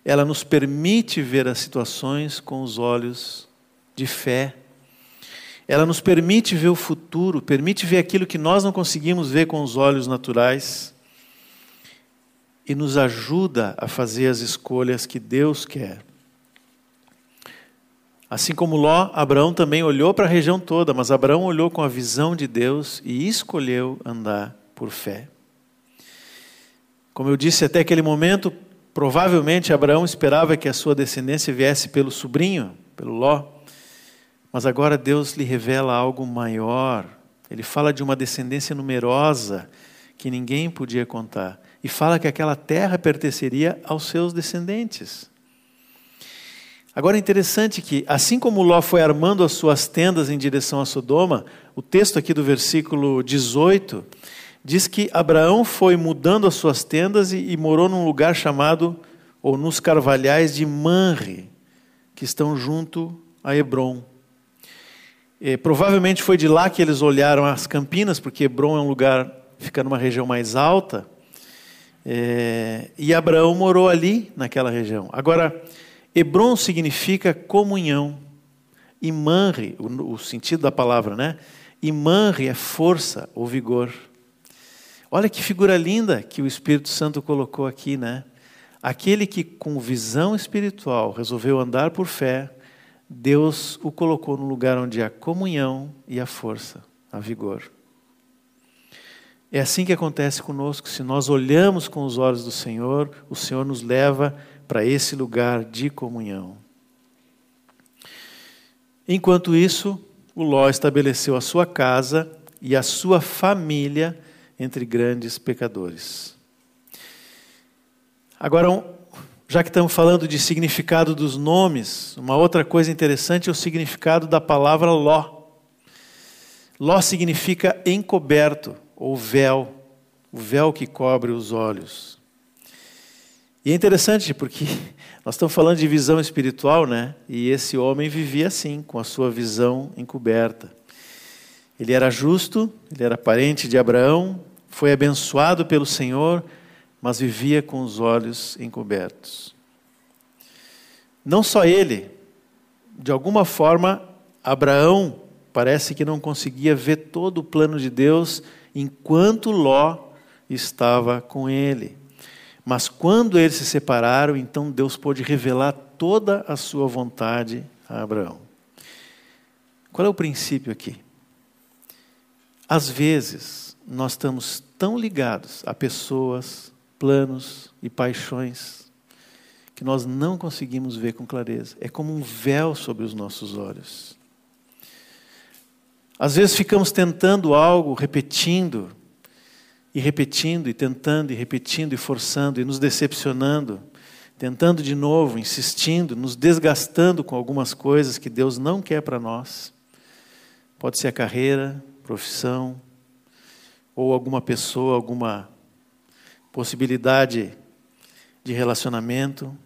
ela nos permite ver as situações com os olhos de fé. Ela nos permite ver o futuro, permite ver aquilo que nós não conseguimos ver com os olhos naturais e nos ajuda a fazer as escolhas que Deus quer. Assim como Ló, Abraão também olhou para a região toda, mas Abraão olhou com a visão de Deus e escolheu andar por fé. Como eu disse até aquele momento, provavelmente Abraão esperava que a sua descendência viesse pelo sobrinho, pelo Ló. Mas agora Deus lhe revela algo maior. Ele fala de uma descendência numerosa que ninguém podia contar. E fala que aquela terra pertenceria aos seus descendentes. Agora é interessante que, assim como Ló foi armando as suas tendas em direção a Sodoma, o texto aqui do versículo 18 diz que Abraão foi mudando as suas tendas e, e morou num lugar chamado, ou nos carvalhais de Manre, que estão junto a Hebron. E, provavelmente foi de lá que eles olharam as campinas, porque Hebron é um lugar, fica numa região mais alta. É, e Abraão morou ali, naquela região. Agora, Hebron significa comunhão. E Manre, o, o sentido da palavra, né? E Manre é força ou vigor. Olha que figura linda que o Espírito Santo colocou aqui, né? Aquele que com visão espiritual resolveu andar por fé, Deus o colocou no lugar onde há comunhão e a força, a vigor. É assim que acontece conosco. Se nós olhamos com os olhos do Senhor, o Senhor nos leva para esse lugar de comunhão. Enquanto isso, o Ló estabeleceu a sua casa e a sua família entre grandes pecadores. Agora, já que estamos falando de significado dos nomes, uma outra coisa interessante é o significado da palavra Ló. Ló significa encoberto ou véu, o véu que cobre os olhos. E é interessante porque *laughs* nós estamos falando de visão espiritual, né? E esse homem vivia assim, com a sua visão encoberta. Ele era justo, ele era parente de Abraão, foi abençoado pelo Senhor, mas vivia com os olhos encobertos. Não só ele, de alguma forma, Abraão parece que não conseguia ver todo o plano de Deus enquanto Ló estava com ele. Mas quando eles se separaram, então Deus pôde revelar toda a sua vontade a Abraão. Qual é o princípio aqui? Às vezes, nós estamos tão ligados a pessoas, planos e paixões que nós não conseguimos ver com clareza. É como um véu sobre os nossos olhos. Às vezes ficamos tentando algo, repetindo, e repetindo, e tentando, e repetindo, e forçando, e nos decepcionando, tentando de novo, insistindo, nos desgastando com algumas coisas que Deus não quer para nós. Pode ser a carreira, profissão, ou alguma pessoa, alguma possibilidade de relacionamento,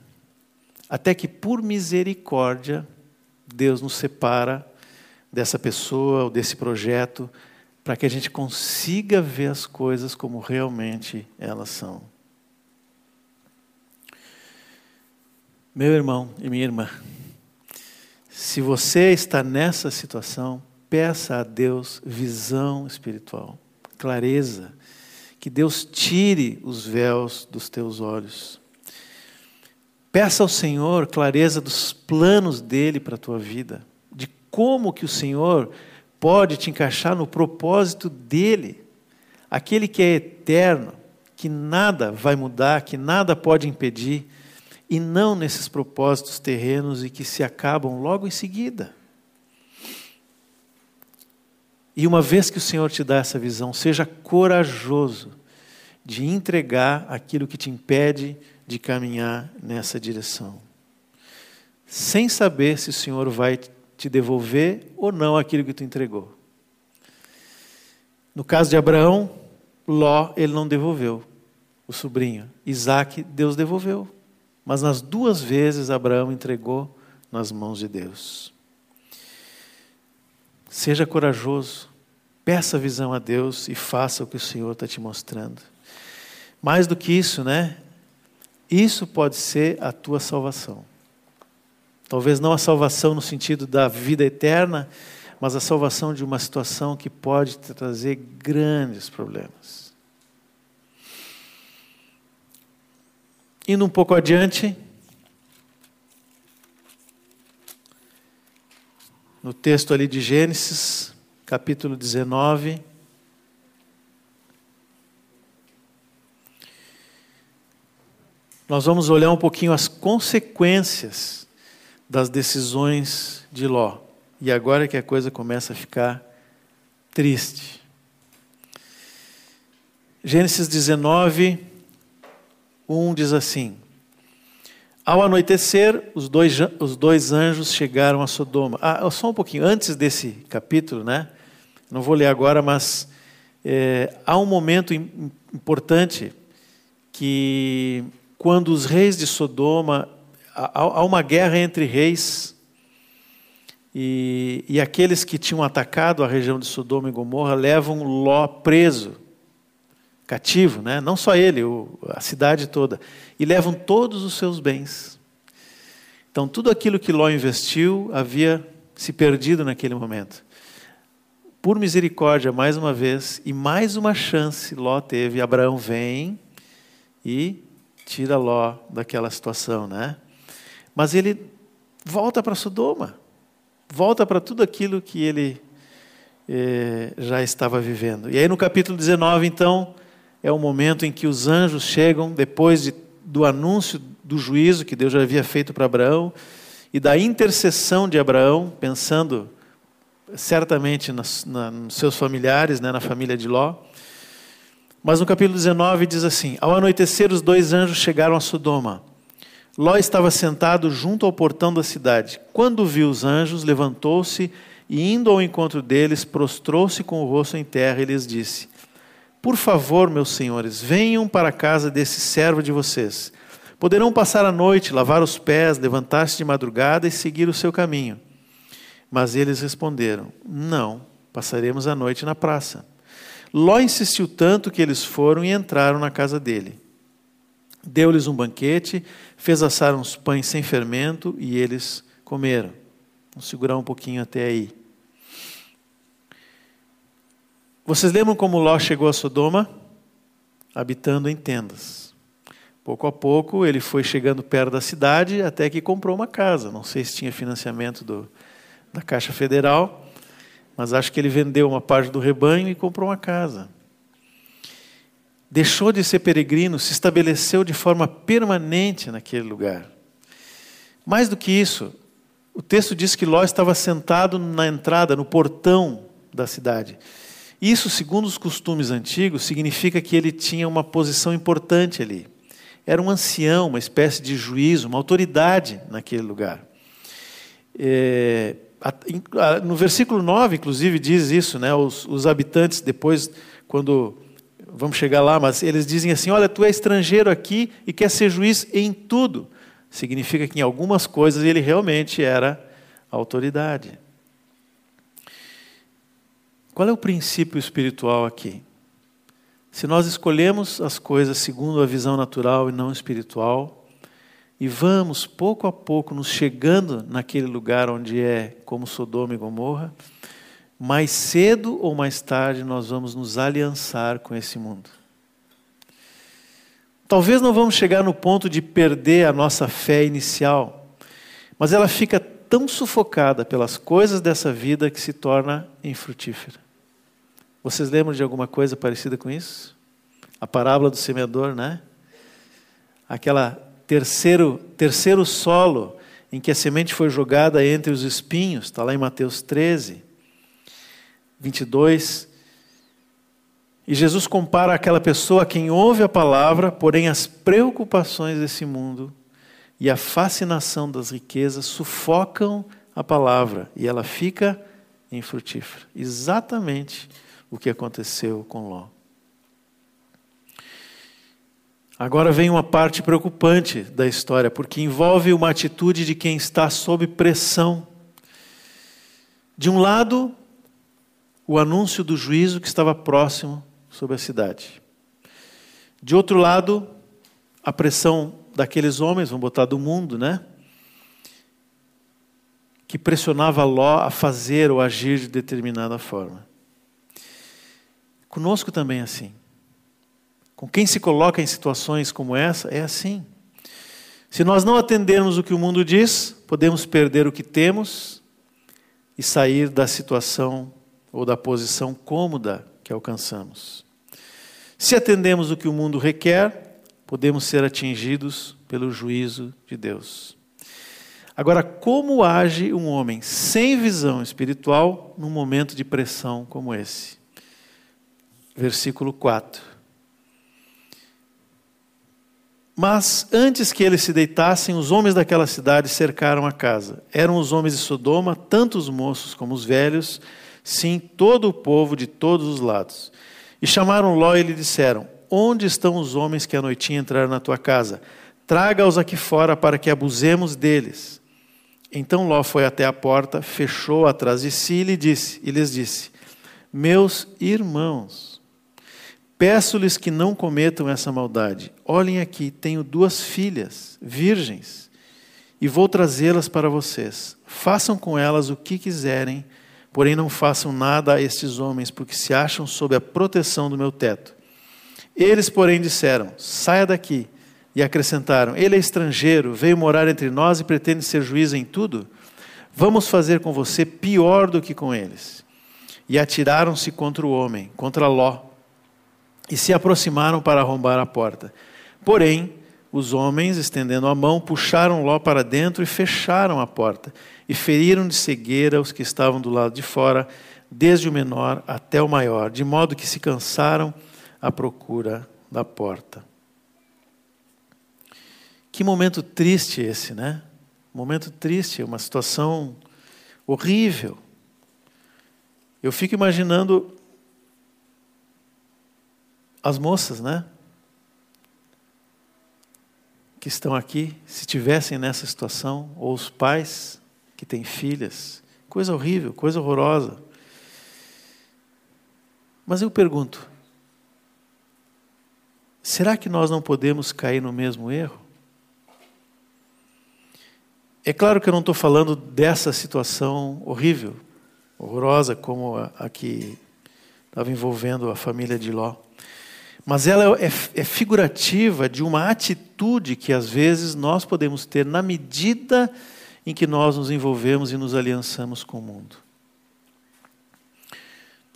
até que por misericórdia Deus nos separa dessa pessoa ou desse projeto para que a gente consiga ver as coisas como realmente elas são. Meu irmão e minha irmã, se você está nessa situação, peça a Deus visão espiritual, clareza, que Deus tire os véus dos teus olhos. Peça ao Senhor clareza dos planos dele para a tua vida, como que o Senhor pode te encaixar no propósito dele, aquele que é eterno, que nada vai mudar, que nada pode impedir, e não nesses propósitos terrenos e que se acabam logo em seguida. E uma vez que o Senhor te dá essa visão, seja corajoso de entregar aquilo que te impede de caminhar nessa direção, sem saber se o Senhor vai te devolver ou não aquilo que tu entregou. No caso de Abraão, Ló, ele não devolveu o sobrinho. Isaac, Deus devolveu. Mas nas duas vezes Abraão entregou nas mãos de Deus. Seja corajoso, peça visão a Deus e faça o que o Senhor está te mostrando. Mais do que isso, né? Isso pode ser a tua salvação. Talvez não a salvação no sentido da vida eterna, mas a salvação de uma situação que pode trazer grandes problemas. Indo um pouco adiante, no texto ali de Gênesis, capítulo 19. Nós vamos olhar um pouquinho as consequências das decisões de Ló. E agora que a coisa começa a ficar triste. Gênesis 19, 1 diz assim: Ao anoitecer, os dois, os dois anjos chegaram a Sodoma. Ah, só um pouquinho, antes desse capítulo, né? Não vou ler agora, mas é, há um momento importante que, quando os reis de Sodoma, há, uma guerra entre reis e, e aqueles que tinham atacado a região de Sodoma e Gomorra levam Ló preso, cativo, né? não só ele, o, a cidade toda, e levam todos os seus bens. Então, tudo aquilo que Ló investiu havia se perdido naquele momento. Por misericórdia, mais uma vez, e mais uma chance Ló teve. Abraão vem e tira Ló daquela situação, né? Mas ele volta para Sodoma volta para tudo aquilo que ele eh, já estava vivendo. E aí no capítulo 19, então, é o momento em que os anjos chegam, depois de, do anúncio do juízo que Deus já havia feito para Abraão, e da intercessão de Abraão, pensando certamente nas, na, nos seus familiares, né, na família de Ló. Mas no capítulo 19 diz assim: Ao anoitecer, os dois anjos chegaram a Sodoma. Ló estava sentado junto ao portão da cidade. Quando viu os anjos, levantou-se e, indo ao encontro deles, prostrou-se com o rosto em terra e lhes disse: Por favor, meus senhores, venham para a casa desse servo de vocês. Poderão passar a noite, lavar os pés, levantar-se de madrugada e seguir o seu caminho. Mas eles responderam: Não, passaremos a noite na praça. Ló insistiu tanto que eles foram e entraram na casa dele. Deu-lhes um banquete, fez assar uns pães sem fermento e eles comeram. Vamos segurar um pouquinho até aí. Vocês lembram como Ló chegou a Sodoma? Habitando em tendas. Pouco a pouco ele foi chegando perto da cidade até que comprou uma casa. Não sei se tinha financiamento do, da Caixa Federal, mas acho que ele vendeu uma parte do rebanho e comprou uma casa deixou de ser peregrino, se estabeleceu de forma permanente naquele lugar. Mais do que isso, o texto diz que Ló estava sentado na entrada, no portão da cidade. Isso, segundo os costumes antigos, significa que ele tinha uma posição importante ali. Era um ancião, uma espécie de juízo, uma autoridade naquele lugar. É, no versículo 9, inclusive, diz isso, né? os, os habitantes, depois, quando vamos chegar lá, mas eles dizem assim: olha, tu é estrangeiro aqui e quer ser juiz em tudo. Significa que em algumas coisas ele realmente era autoridade. Qual é o princípio espiritual aqui? Se nós escolhemos as coisas segundo a visão natural e não espiritual, e vamos pouco a pouco nos chegando naquele lugar onde é como Sodoma e Gomorra, mais cedo ou mais tarde nós vamos nos aliançar com esse mundo. Talvez não vamos chegar no ponto de perder a nossa fé inicial, mas ela fica tão sufocada pelas coisas dessa vida que se torna infrutífera. Vocês lembram de alguma coisa parecida com isso? A parábola do semeador, né? Aquela terceiro, terceiro solo em que a semente foi jogada entre os espinhos, está lá em Mateus 13. 22. E Jesus compara aquela pessoa a quem ouve a palavra, porém as preocupações desse mundo e a fascinação das riquezas sufocam a palavra e ela fica infrutífera. Exatamente o que aconteceu com Ló. Agora vem uma parte preocupante da história, porque envolve uma atitude de quem está sob pressão. De um lado, o anúncio do juízo que estava próximo sobre a cidade. De outro lado, a pressão daqueles homens, vamos botar do mundo, né? Que pressionava Ló a fazer ou agir de determinada forma. Conosco também é assim. Com quem se coloca em situações como essa, é assim. Se nós não atendermos o que o mundo diz, podemos perder o que temos e sair da situação ou da posição cômoda que alcançamos. Se atendemos o que o mundo requer, podemos ser atingidos pelo juízo de Deus. Agora, como age um homem sem visão espiritual num momento de pressão como esse? Versículo 4. Mas antes que eles se deitassem, os homens daquela cidade cercaram a casa. Eram os homens de Sodoma, tanto os moços como os velhos, sim, todo o povo de todos os lados. E chamaram Ló e lhe disseram: Onde estão os homens que à noitinha entraram na tua casa? Traga-os aqui fora para que abusemos deles. Então Ló foi até a porta, fechou atrás de si e lhe disse, e lhes disse: Meus irmãos, peço-lhes que não cometam essa maldade. Olhem aqui, tenho duas filhas, virgens, e vou trazê-las para vocês. Façam com elas o que quiserem Porém, não façam nada a estes homens, porque se acham sob a proteção do meu teto. Eles, porém, disseram: Saia daqui. E acrescentaram: Ele é estrangeiro, veio morar entre nós e pretende ser juiz em tudo. Vamos fazer com você pior do que com eles. E atiraram-se contra o homem, contra Ló, e se aproximaram para arrombar a porta. Porém, os homens, estendendo a mão, puxaram Ló para dentro e fecharam a porta e feriram de cegueira os que estavam do lado de fora, desde o menor até o maior, de modo que se cansaram à procura da porta. Que momento triste esse, né? Momento triste, uma situação horrível. Eu fico imaginando as moças, né? Que estão aqui, se tivessem nessa situação, ou os pais, que tem filhas. Coisa horrível, coisa horrorosa. Mas eu pergunto: será que nós não podemos cair no mesmo erro? É claro que eu não estou falando dessa situação horrível, horrorosa, como a, a que estava envolvendo a família de Ló. Mas ela é, é, figurativa de uma atitude que às vezes nós podemos ter na medida em que nós nos envolvemos e nos aliançamos com o mundo.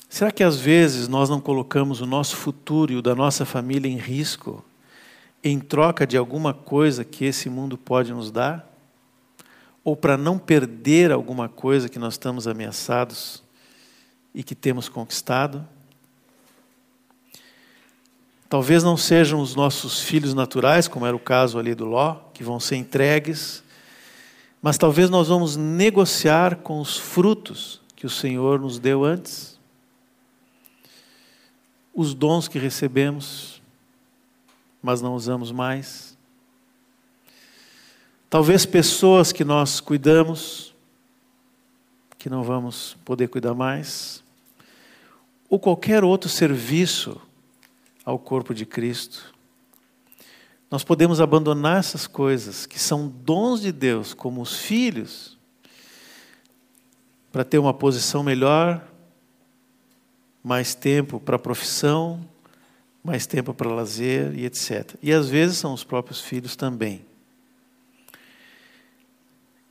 Será que às vezes nós não colocamos o nosso futuro e o da nossa família em risco em troca de alguma coisa que esse mundo pode nos dar? Ou para não perder alguma coisa que nós estamos ameaçados e que temos conquistado? Talvez não sejam os nossos filhos naturais, como era o caso ali do Ló, que vão ser entregues mas talvez nós vamos negociar com os frutos que o Senhor nos deu antes, os dons que recebemos, mas não usamos mais. Talvez pessoas que nós cuidamos, que não vamos poder cuidar mais, ou qualquer outro serviço ao corpo de Cristo. Nós podemos abandonar essas coisas que são dons de Deus, como os filhos, para ter uma posição melhor, mais tempo para a profissão, mais tempo para lazer e etc. E às vezes são os próprios filhos também.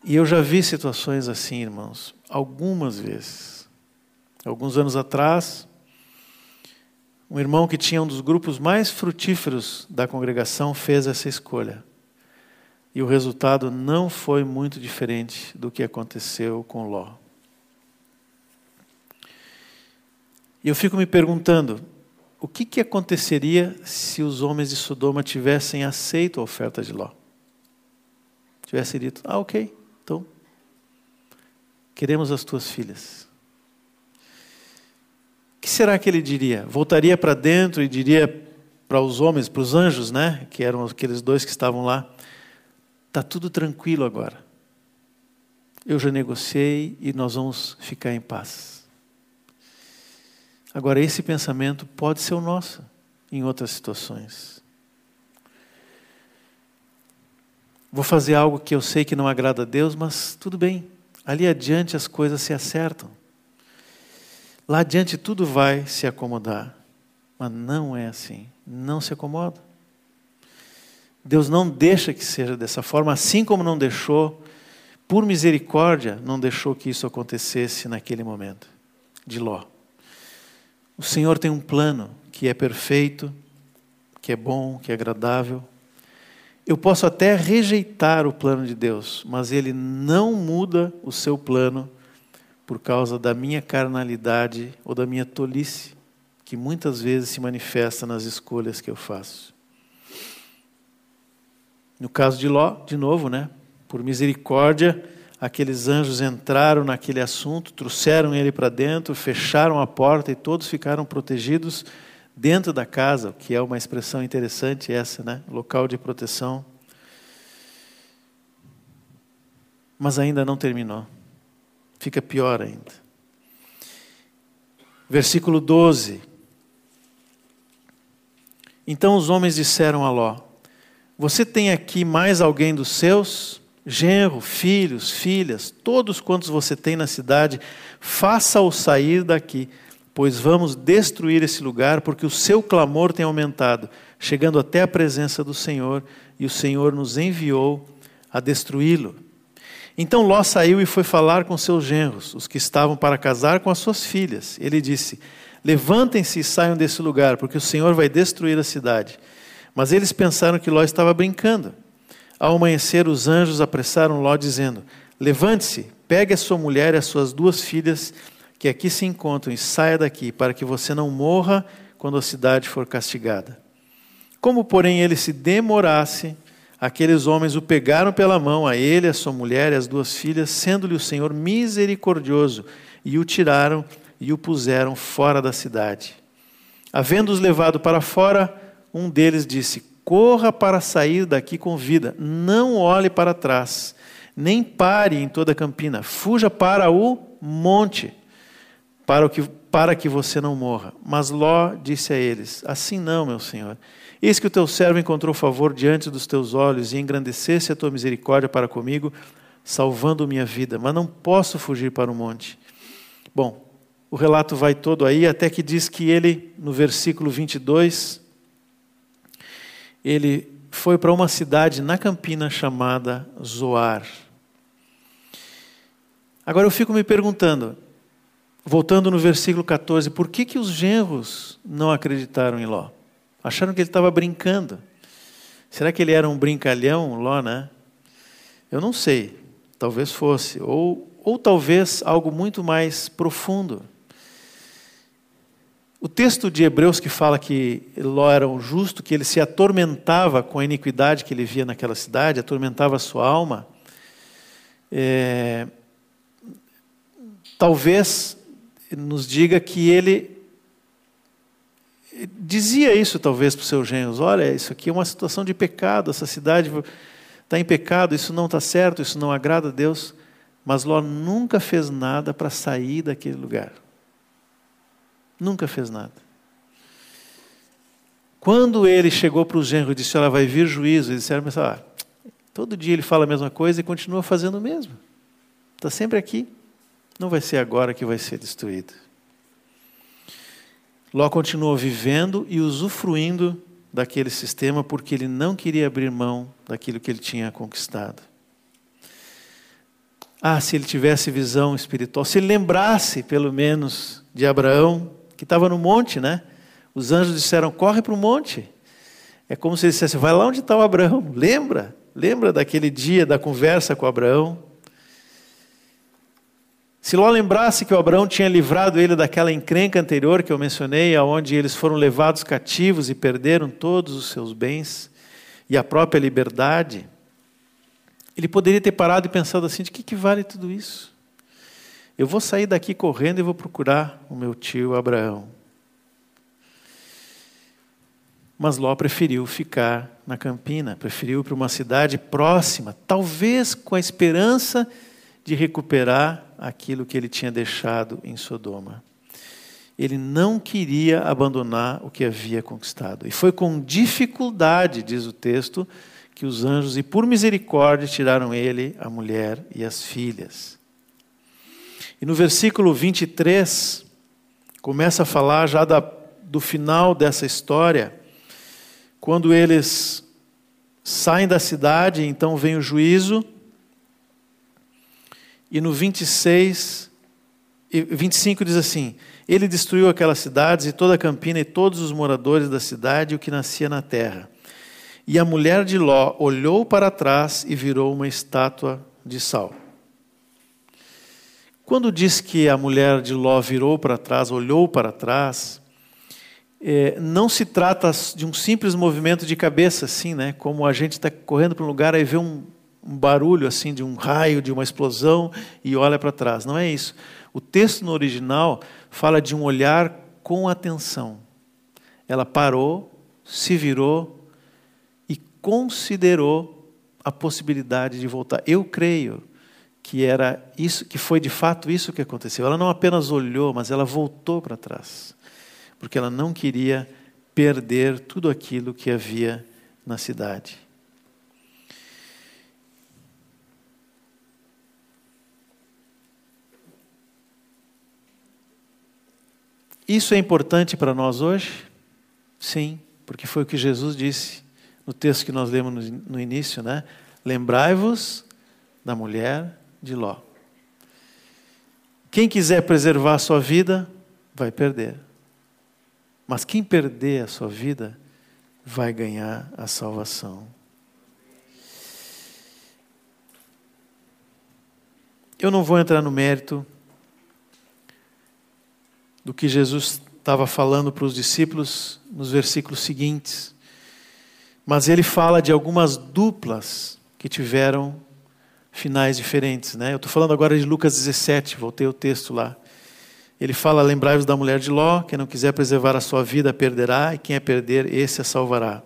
E eu já vi situações assim, irmãos, algumas vezes. Alguns anos atrás, um irmão que tinha um dos grupos mais frutíferos da congregação fez essa escolha. E o resultado não foi muito diferente do que aconteceu com Ló. E eu fico me perguntando, o que, que aconteceria se os homens de Sodoma tivessem aceito a oferta de Ló? Tivessem dito, ah, ok, então, queremos as tuas filhas que será que ele diria? Voltaria para dentro e diria: para os homens, para os anjos, né? Que eram aqueles dois que estavam lá. Tá tudo tranquilo agora. Eu já negociei e nós vamos ficar em paz. Agora esse pensamento pode ser o nosso em outras situações. Vou fazer algo que eu sei que não agrada a Deus, mas tudo bem. Ali adiante as coisas se acertam. Lá adiante tudo vai se acomodar. Mas não é assim. Não se acomoda. Deus não deixa que seja dessa forma, assim como não deixou, por misericórdia, não deixou que isso acontecesse naquele momento de Ló. O Senhor tem um plano que é perfeito, que é bom, que é agradável. Eu posso até rejeitar o plano de Deus, mas Ele não muda o seu plano por causa da minha carnalidade ou da minha tolice, que muitas vezes se manifesta nas escolhas que eu faço. No caso de Ló, de novo, né? Por misericórdia, aqueles anjos entraram naquele assunto, trouxeram ele para dentro, fecharam a porta e todos ficaram protegidos dentro da casa, que é uma expressão interessante essa, né? Local de proteção. Mas ainda não terminou. Fica pior ainda. Versículo 12. Então os homens disseram a Ló: Você tem aqui mais alguém dos seus? Genro, filhos, filhas, todos quantos você tem na cidade, faça-o sair daqui, pois vamos destruir esse lugar, porque o seu clamor tem aumentado, chegando até a presença do Senhor, e o Senhor nos enviou a destruí-lo. Então Ló saiu e foi falar com seus genros, os que estavam para casar com as suas filhas. Ele disse: Levantem-se e saiam desse lugar, porque o Senhor vai destruir a cidade. Mas eles pensaram que Ló estava brincando. Ao amanhecer, os anjos apressaram Ló, dizendo: Levante-se, pegue a sua mulher e as suas duas filhas que aqui se encontram e saia daqui, para que você não morra quando a cidade for castigada. Como, porém, ele se demorasse, aqueles homens o pegaram pela mão, a ele, a sua mulher e as duas filhas, sendo-lhe o Senhor misericordioso, e o tiraram e o puseram fora da cidade. Havendo-os levado para fora, um deles disse: Corra para sair daqui com vida, não olhe para trás, nem pare em toda a campina, fuja para o monte, para, que, para que você não morra. Mas Ló disse a eles: Assim não, meu senhor. Eis que o teu servo encontrou favor diante dos teus olhos e engrandecesse a tua misericórdia para comigo, salvando minha vida, mas não posso fugir para o monte. Bom, o relato vai todo aí, até que diz que ele, no versículo 22, ele foi para uma cidade na Campina chamada Zoar. Agora eu fico me perguntando, voltando no versículo 14, por que, que os genros não acreditaram em Ló? Acharam que ele estava brincando. Será que ele era um brincalhão, Ló, né? Eu não sei. Talvez fosse. Ou, ou talvez algo muito mais profundo. O texto de Hebreus que fala que Ló era um justo, que ele se atormentava com a iniquidade que ele via naquela cidade, atormentava a sua alma, é, talvez nos diga que ele dizia isso talvez para os seus genros: olha, isso aqui é uma situação de pecado, essa cidade está em pecado, isso não está certo, isso não agrada a Deus. Mas Ló nunca fez nada para sair daquele lugar. Nunca fez nada. Quando ele chegou para os genros e disse: Olha, vai vir juízo, eles disseram: ah, todo dia ele fala a mesma coisa e continua fazendo o mesmo. Está sempre aqui. Não vai ser agora que vai ser destruído. Ló continuou vivendo e usufruindo daquele sistema porque ele não queria abrir mão daquilo que ele tinha conquistado. Ah, se ele tivesse visão espiritual, se ele lembrasse, pelo menos, de Abraão, que estava no monte, né? Os anjos disseram: corre para o monte. É como se ele dissesse: vai lá onde está o Abraão. Lembra? Lembra daquele dia da conversa com Abraão? Se Ló lembrasse que o Abraão tinha livrado ele daquela encrenca anterior que eu mencionei, aonde eles foram levados cativos e perderam todos os seus bens e a própria liberdade, ele poderia ter parado e pensado assim: de que, que vale tudo isso? Eu vou sair daqui correndo e vou procurar o meu tio Abraão. Mas Ló preferiu ficar na campina, preferiu ir para uma cidade próxima, talvez com a esperança de recuperar aquilo que ele tinha deixado em Sodoma. Ele não queria abandonar o que havia conquistado. E foi com dificuldade, diz o texto, que os anjos, e por misericórdia, tiraram ele, a mulher e as filhas. E no versículo 23, começa a falar já da, do final dessa história, quando eles saem da cidade, então vem o juízo, e no 26, 25 diz assim: Ele destruiu aquelas cidades e toda a campina e todos os moradores da cidade e o que nascia na terra. E a mulher de Ló olhou para trás e virou uma estátua de sal. Quando diz que a mulher de Ló virou para trás, olhou para trás, é, não se trata de um simples movimento de cabeça, assim, né? Como a gente está correndo para um lugar e vê um, um barulho assim de um raio, de uma explosão e olha para trás. Não é isso. O texto no original fala de um olhar com atenção. Ela parou, se virou e considerou a possibilidade de voltar. Eu creio que era isso, que foi de fato isso que aconteceu. Ela não apenas olhou, mas ela voltou para trás, porque ela não queria perder tudo aquilo que havia na cidade. Isso é importante para nós hoje? Sim, porque foi o que Jesus disse no texto que nós lemos no início, né? Lembrai-vos da mulher de Ló. Quem quiser preservar a sua vida, vai perder. Mas quem perder a sua vida, vai ganhar a salvação. Eu não vou entrar no mérito do que Jesus estava falando para os discípulos nos versículos seguintes, mas ele fala de algumas duplas que tiveram finais diferentes. Né? Eu estou falando agora de Lucas 17, voltei o texto lá. Ele fala: Lembrai-vos da mulher de Ló, quem não quiser preservar a sua vida perderá, e quem a perder, esse a salvará.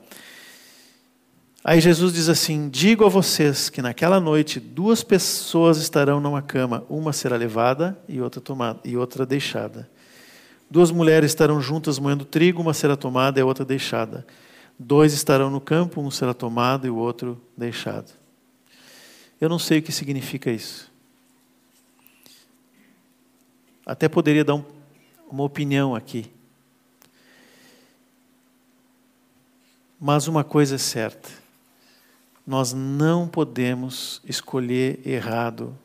Aí Jesus diz assim: Digo a vocês que naquela noite duas pessoas estarão numa cama, uma será levada e outra tomada e outra deixada. Duas mulheres estarão juntas moendo trigo, uma será tomada e a outra deixada. Dois estarão no campo, um será tomado e o outro deixado. Eu não sei o que significa isso. Até poderia dar um, uma opinião aqui. Mas uma coisa é certa: nós não podemos escolher errado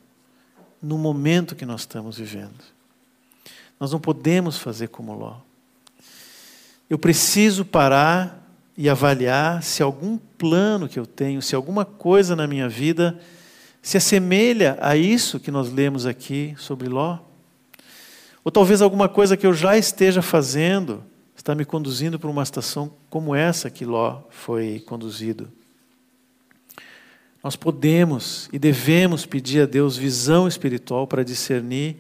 no momento que nós estamos vivendo. Nós não podemos fazer como Ló. Eu preciso parar e avaliar se algum plano que eu tenho, se alguma coisa na minha vida se assemelha a isso que nós lemos aqui sobre Ló? Ou talvez alguma coisa que eu já esteja fazendo está me conduzindo para uma situação como essa que Ló foi conduzido. Nós podemos e devemos pedir a Deus visão espiritual para discernir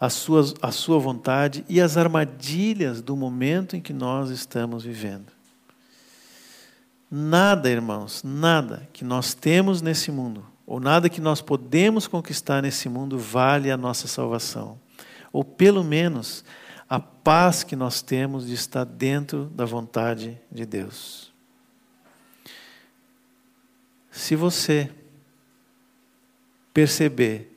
a sua, a sua vontade e as armadilhas do momento em que nós estamos vivendo. Nada, irmãos, nada que nós temos nesse mundo ou nada que nós podemos conquistar nesse mundo vale a nossa salvação. Ou pelo menos a paz que nós temos de estar dentro da vontade de Deus. Se você perceber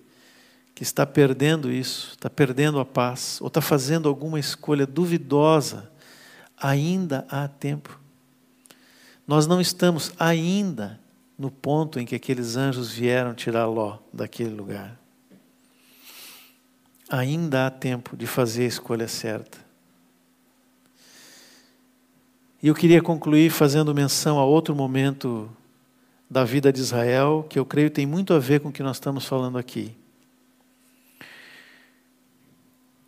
que está perdendo isso, está perdendo a paz, ou está fazendo alguma escolha duvidosa, ainda há tempo. Nós não estamos ainda no ponto em que aqueles anjos vieram tirar Ló daquele lugar. Ainda há tempo de fazer a escolha certa. E eu queria concluir fazendo menção a outro momento da vida de Israel, que eu creio tem muito a ver com o que nós estamos falando aqui.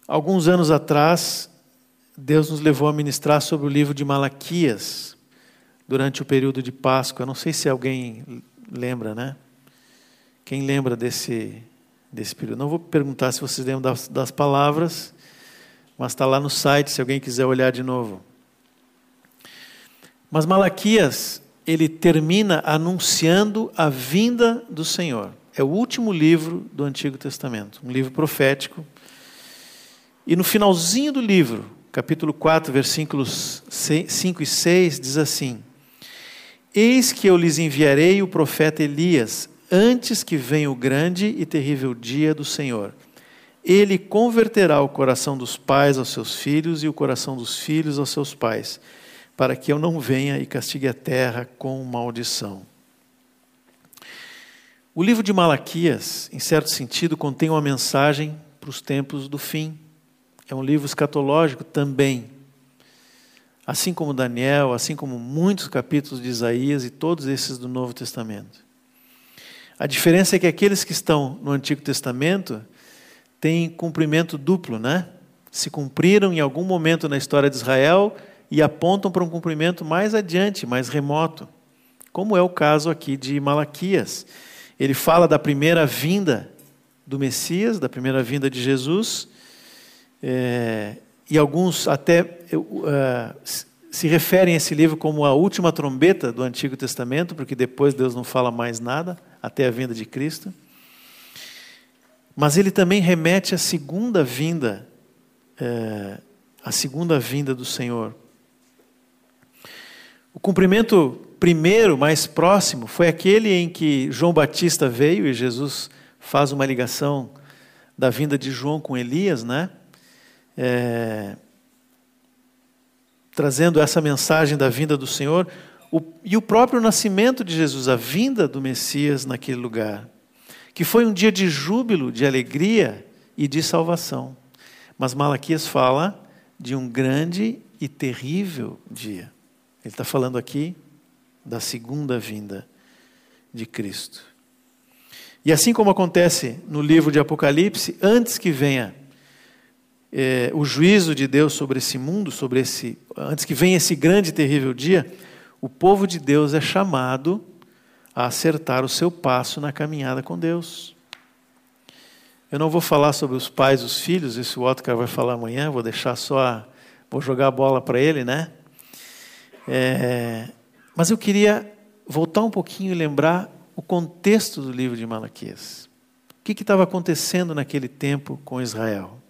Alguns anos atrás, Deus nos levou a ministrar sobre o livro de Malaquias durante o período de Páscoa. Não sei se alguém lembra, né? Quem lembra desse, desse período? Não vou perguntar se vocês lembram das, das palavras, mas está lá no site se alguém quiser olhar de novo. Mas Malaquias, ele termina anunciando a vinda do Senhor. É o último livro do Antigo Testamento, um livro profético. E no finalzinho do livro, capítulo 4, versículos 5 e 6, diz assim: Eis que eu lhes enviarei o profeta Elias, antes que venha o grande e terrível dia do Senhor. Ele converterá o coração dos pais aos seus filhos e o coração dos filhos aos seus pais, para que eu não venha e castigue a terra com maldição. O livro de Malaquias, em certo sentido, contém uma mensagem para os tempos do fim. É um livro escatológico também. Assim como Daniel, assim como muitos capítulos de Isaías e todos esses do Novo Testamento. A diferença é que aqueles que estão no Antigo Testamento têm cumprimento duplo, né? Se cumpriram em algum momento na história de Israel e apontam para um cumprimento mais adiante, mais remoto, como é o caso aqui de Malaquias. Ele fala da primeira vinda do Messias, da primeira vinda de Jesus, é, e alguns até uh, se referem a esse livro como a última trombeta do Antigo Testamento, porque depois Deus não fala mais nada, até a vinda de Cristo. Mas ele também remete à segunda vinda, é, à segunda vinda do Senhor. O cumprimento primeiro, mais próximo, foi aquele em que João Batista veio e Jesus faz uma ligação da vinda de João com Elias, né? É, trazendo essa mensagem da vinda do Senhor, o, e o próprio nascimento de Jesus, a vinda do Messias naquele lugar, que foi um dia de júbilo, de alegria e de salvação. Mas Malaquias fala de um grande e terrível dia. Ele está falando aqui da segunda vinda de Cristo. E assim como acontece no livro de Apocalipse, antes que venha é, o juízo de Deus sobre esse mundo, sobre esse, antes que venha esse grande e terrível dia, o povo de Deus é chamado a acertar o seu passo na caminhada com Deus. Eu não vou falar sobre os pais os filhos, isso o Otcar vai falar amanhã, vou deixar só, vou jogar a bola para ele, né? É, mas eu queria voltar um pouquinho e lembrar o contexto do livro de Malaquias. O que estava acontecendo naquele tempo com Israel?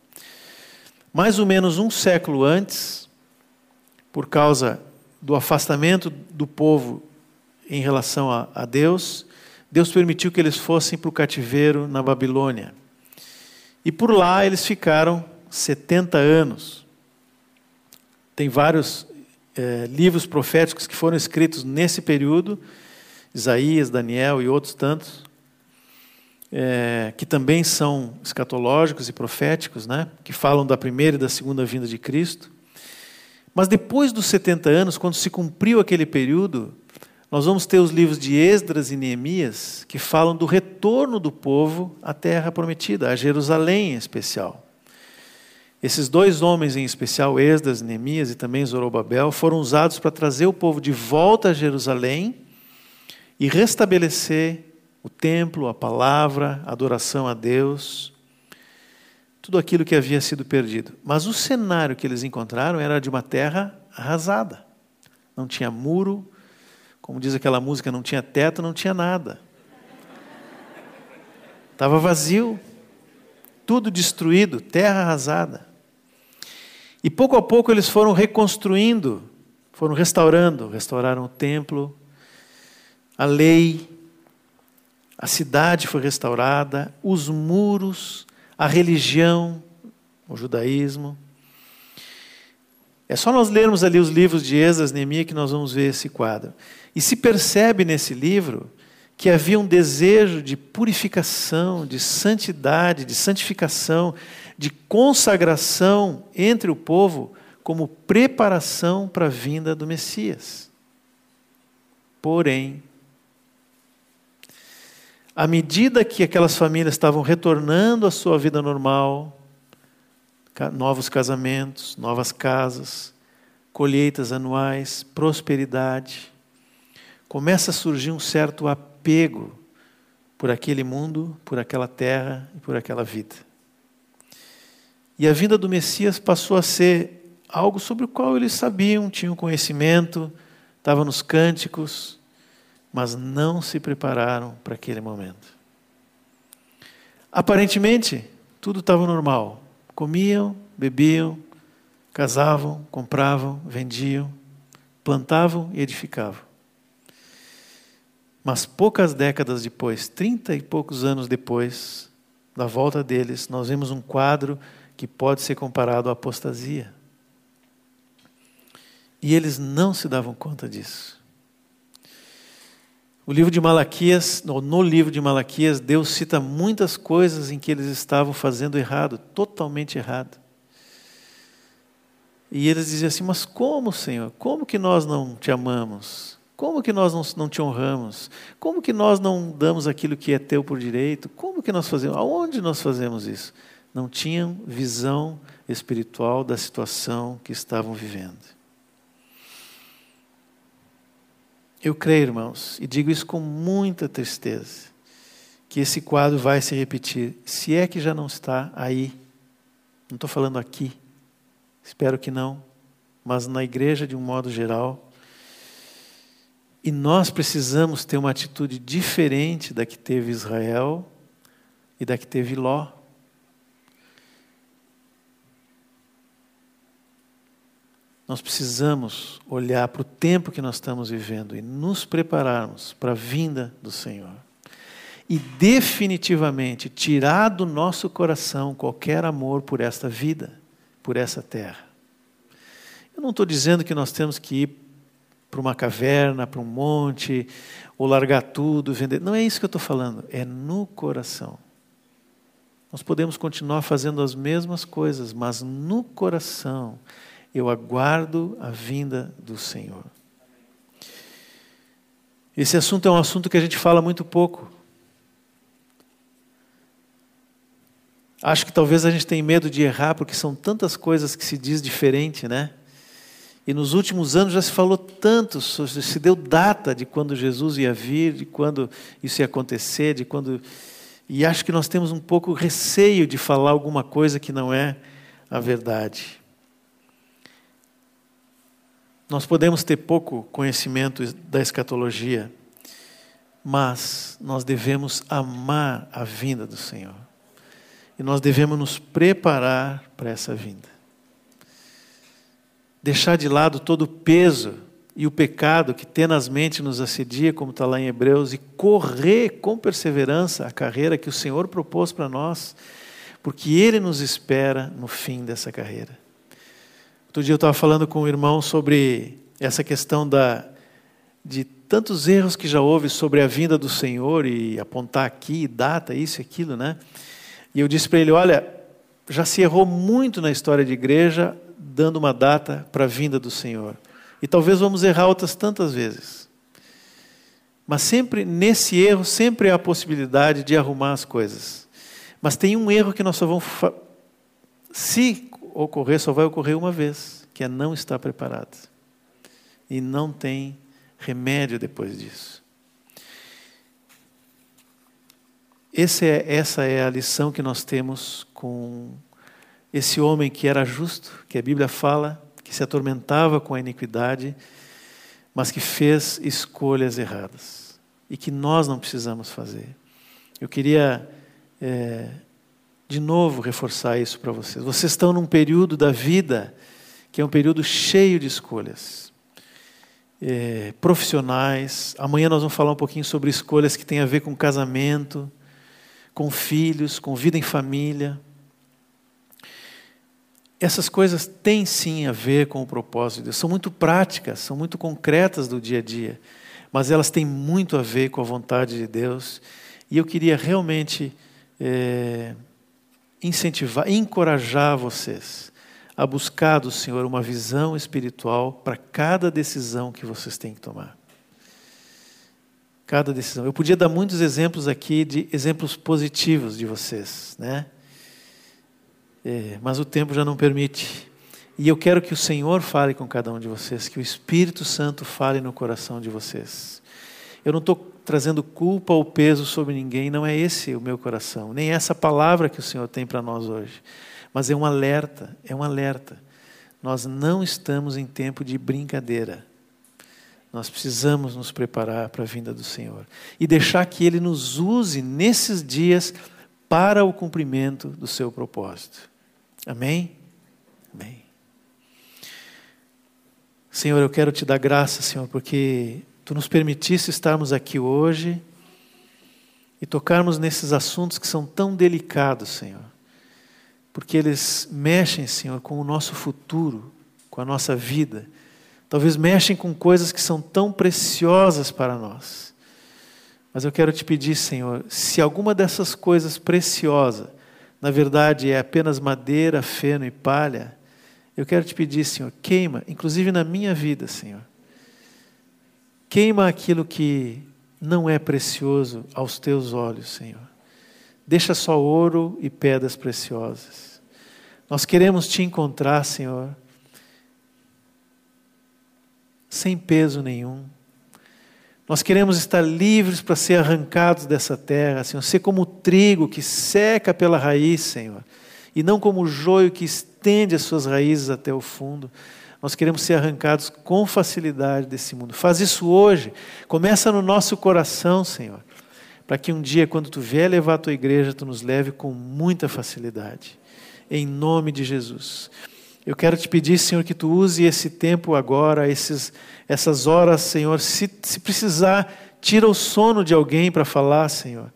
Mais ou menos um século antes, por causa do afastamento do povo em relação a, a Deus, Deus permitiu que eles fossem para o cativeiro na Babilônia. E por lá eles ficaram 70 anos. Tem vários é, livros proféticos que foram escritos nesse período, Isaías, Daniel e outros tantos é, que também são escatológicos e proféticos, né? que falam da primeira e da segunda vinda de Cristo. Mas depois dos 70 anos, quando se cumpriu aquele período, nós vamos ter os livros de Esdras e Neemias, que falam do retorno do povo à terra prometida, a Jerusalém em especial. Esses dois homens em especial, Esdras, Neemias e também Zorobabel, foram usados para trazer o povo de volta a Jerusalém e restabelecer o templo, a palavra, a adoração a Deus, tudo aquilo que havia sido perdido. Mas o cenário que eles encontraram era de uma terra arrasada. Não tinha muro, como diz aquela música, não tinha teto, não tinha nada. Estava vazio, tudo destruído, terra arrasada. E pouco a pouco eles foram reconstruindo, foram restaurando, restauraram o templo, a lei, a cidade foi restaurada, os muros, a religião, o judaísmo. É só nós lermos ali os livros de Esdras, Neemias que nós vamos ver esse quadro. E se percebe nesse livro que havia um desejo de purificação, de santidade, de santificação, de consagração entre o povo como preparação para a vinda do Messias. Porém, à medida que aquelas famílias estavam retornando à sua vida normal, novos casamentos, novas casas, colheitas anuais, prosperidade, começa a surgir um certo apego por aquele mundo, por aquela terra e por aquela vida. E a vinda do Messias passou a ser algo sobre o qual eles sabiam, tinham conhecimento, estava nos cânticos, mas não se prepararam para aquele momento. Aparentemente, tudo estava normal. Comiam, bebiam, casavam, compravam, vendiam, plantavam e edificavam. Mas poucas décadas depois, trinta e poucos anos depois da volta deles, nós vemos um quadro que pode ser comparado à apostasia. E eles não se davam conta disso. O livro de Malaquias, no livro de Malaquias, Deus cita muitas coisas em que eles estavam fazendo errado, totalmente errado. E eles diziam assim: Mas como, Senhor? Como que nós não te amamos? Como que nós não, não te honramos? Como que nós não damos aquilo que é teu por direito? Como que nós fazemos? Aonde nós fazemos isso? Não tinham visão espiritual da situação que estavam vivendo. Eu creio, irmãos, e digo isso com muita tristeza, que esse quadro vai se repetir, se é que já não está aí. Não estou falando aqui, espero que não, mas na igreja de um modo geral. E nós precisamos ter uma atitude diferente da que teve Israel e da que teve Ló. Nós precisamos olhar para o tempo que nós estamos vivendo e nos prepararmos para a vinda do Senhor. E definitivamente tirar do nosso coração qualquer amor por esta vida, por essa terra. Eu não estou dizendo que nós temos que ir para uma caverna, para um monte, ou largar tudo, vender. Não é isso que eu estou falando, é no coração. Nós podemos continuar fazendo as mesmas coisas, mas no coração eu aguardo a vinda do Senhor. Esse assunto é um assunto que a gente fala muito pouco. Acho que talvez a gente tenha medo de errar, porque são tantas coisas que se diz diferente, né? E nos últimos anos já se falou tanto, se deu data de quando Jesus ia vir, de quando isso ia acontecer, de quando. E acho que nós temos um pouco receio de falar alguma coisa que não é a verdade. Nós podemos ter pouco conhecimento da escatologia, mas nós devemos amar a vinda do Senhor. E nós devemos nos preparar para essa vinda. Deixar de lado todo o peso e o pecado que tenazmente nos assedia, como está lá em Hebreus, e correr com perseverança a carreira que o Senhor propôs para nós, porque Ele nos espera no fim dessa carreira. Outro dia eu estava falando com um irmão sobre essa questão da, de tantos erros que já houve sobre a vinda do Senhor e apontar aqui, data, isso e aquilo, né? E eu disse para ele: olha, já se errou muito na história de igreja dando uma data para a vinda do Senhor. E talvez vamos errar outras tantas vezes. Mas sempre, nesse erro, sempre há a possibilidade de arrumar as coisas. Mas tem um erro que nós só vamos. Se ocorrer, só vai ocorrer uma vez, que é não estar preparado. E não tem remédio depois disso. É, essa é a lição que nós temos com esse homem que era justo, que a Bíblia fala, que se atormentava com a iniquidade, mas que fez escolhas erradas e que nós não precisamos fazer. Eu queria é, de novo reforçar isso para vocês. Vocês estão num período da vida que é um período cheio de escolhas. É, profissionais. Amanhã nós vamos falar um pouquinho sobre escolhas que têm a ver com casamento, com filhos, com vida em família. Essas coisas têm sim a ver com o propósito de Deus. São muito práticas, são muito concretas do dia a dia, mas elas têm muito a ver com a vontade de Deus. E eu queria realmente é, incentivar, encorajar vocês a buscar do Senhor uma visão espiritual para cada decisão que vocês têm que tomar. Cada decisão. Eu podia dar muitos exemplos aqui de exemplos positivos de vocês, né? É, mas o tempo já não permite. E eu quero que o Senhor fale com cada um de vocês, que o Espírito Santo fale no coração de vocês. Eu não estou trazendo culpa ou peso sobre ninguém, não é esse o meu coração, nem essa palavra que o Senhor tem para nós hoje. Mas é um alerta, é um alerta. Nós não estamos em tempo de brincadeira. nós precisamos nos preparar para a vinda do Senhor e deixar que Ele nos use nesses dias para o cumprimento do seu propósito. Amém? Amém. Senhor, eu quero te dar graça, Senhor, porque tu nos permitiste estarmos aqui hoje e tocarmos nesses assuntos que são tão delicados, Senhor, porque eles mexem, Senhor, com o nosso futuro, com a nossa vida. Talvez mexem com coisas que são tão preciosas para nós. Mas eu quero te pedir, Senhor, se alguma dessas coisas preciosas, na verdade é apenas madeira, feno e palha, eu quero te pedir, Senhor, queima, inclusive na minha vida, Senhor. Queima aquilo que não é precioso aos teus olhos, Senhor. Deixa só ouro e pedras preciosas. Nós queremos te encontrar, Senhor, sem peso nenhum nós queremos estar livres para ser arrancados dessa terra, Senhor, ser como o trigo que seca pela raiz, Senhor, e não como o joio que estende as suas raízes até o fundo. Nós queremos ser arrancados com facilidade desse mundo. Faz isso hoje. Começa no nosso coração, Senhor, para que um dia, quando tu vier levar a tua igreja, tu nos leve com muita facilidade. Em nome de Jesus. Eu quero te pedir, Senhor, que tu use esse tempo agora, esses, essas horas, Senhor. Se, se precisar, tira o sono de alguém para falar, Senhor.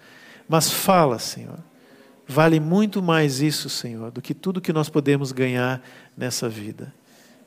Mas fala, Senhor. Vale muito mais isso, Senhor, do que tudo que nós podemos ganhar nessa vida.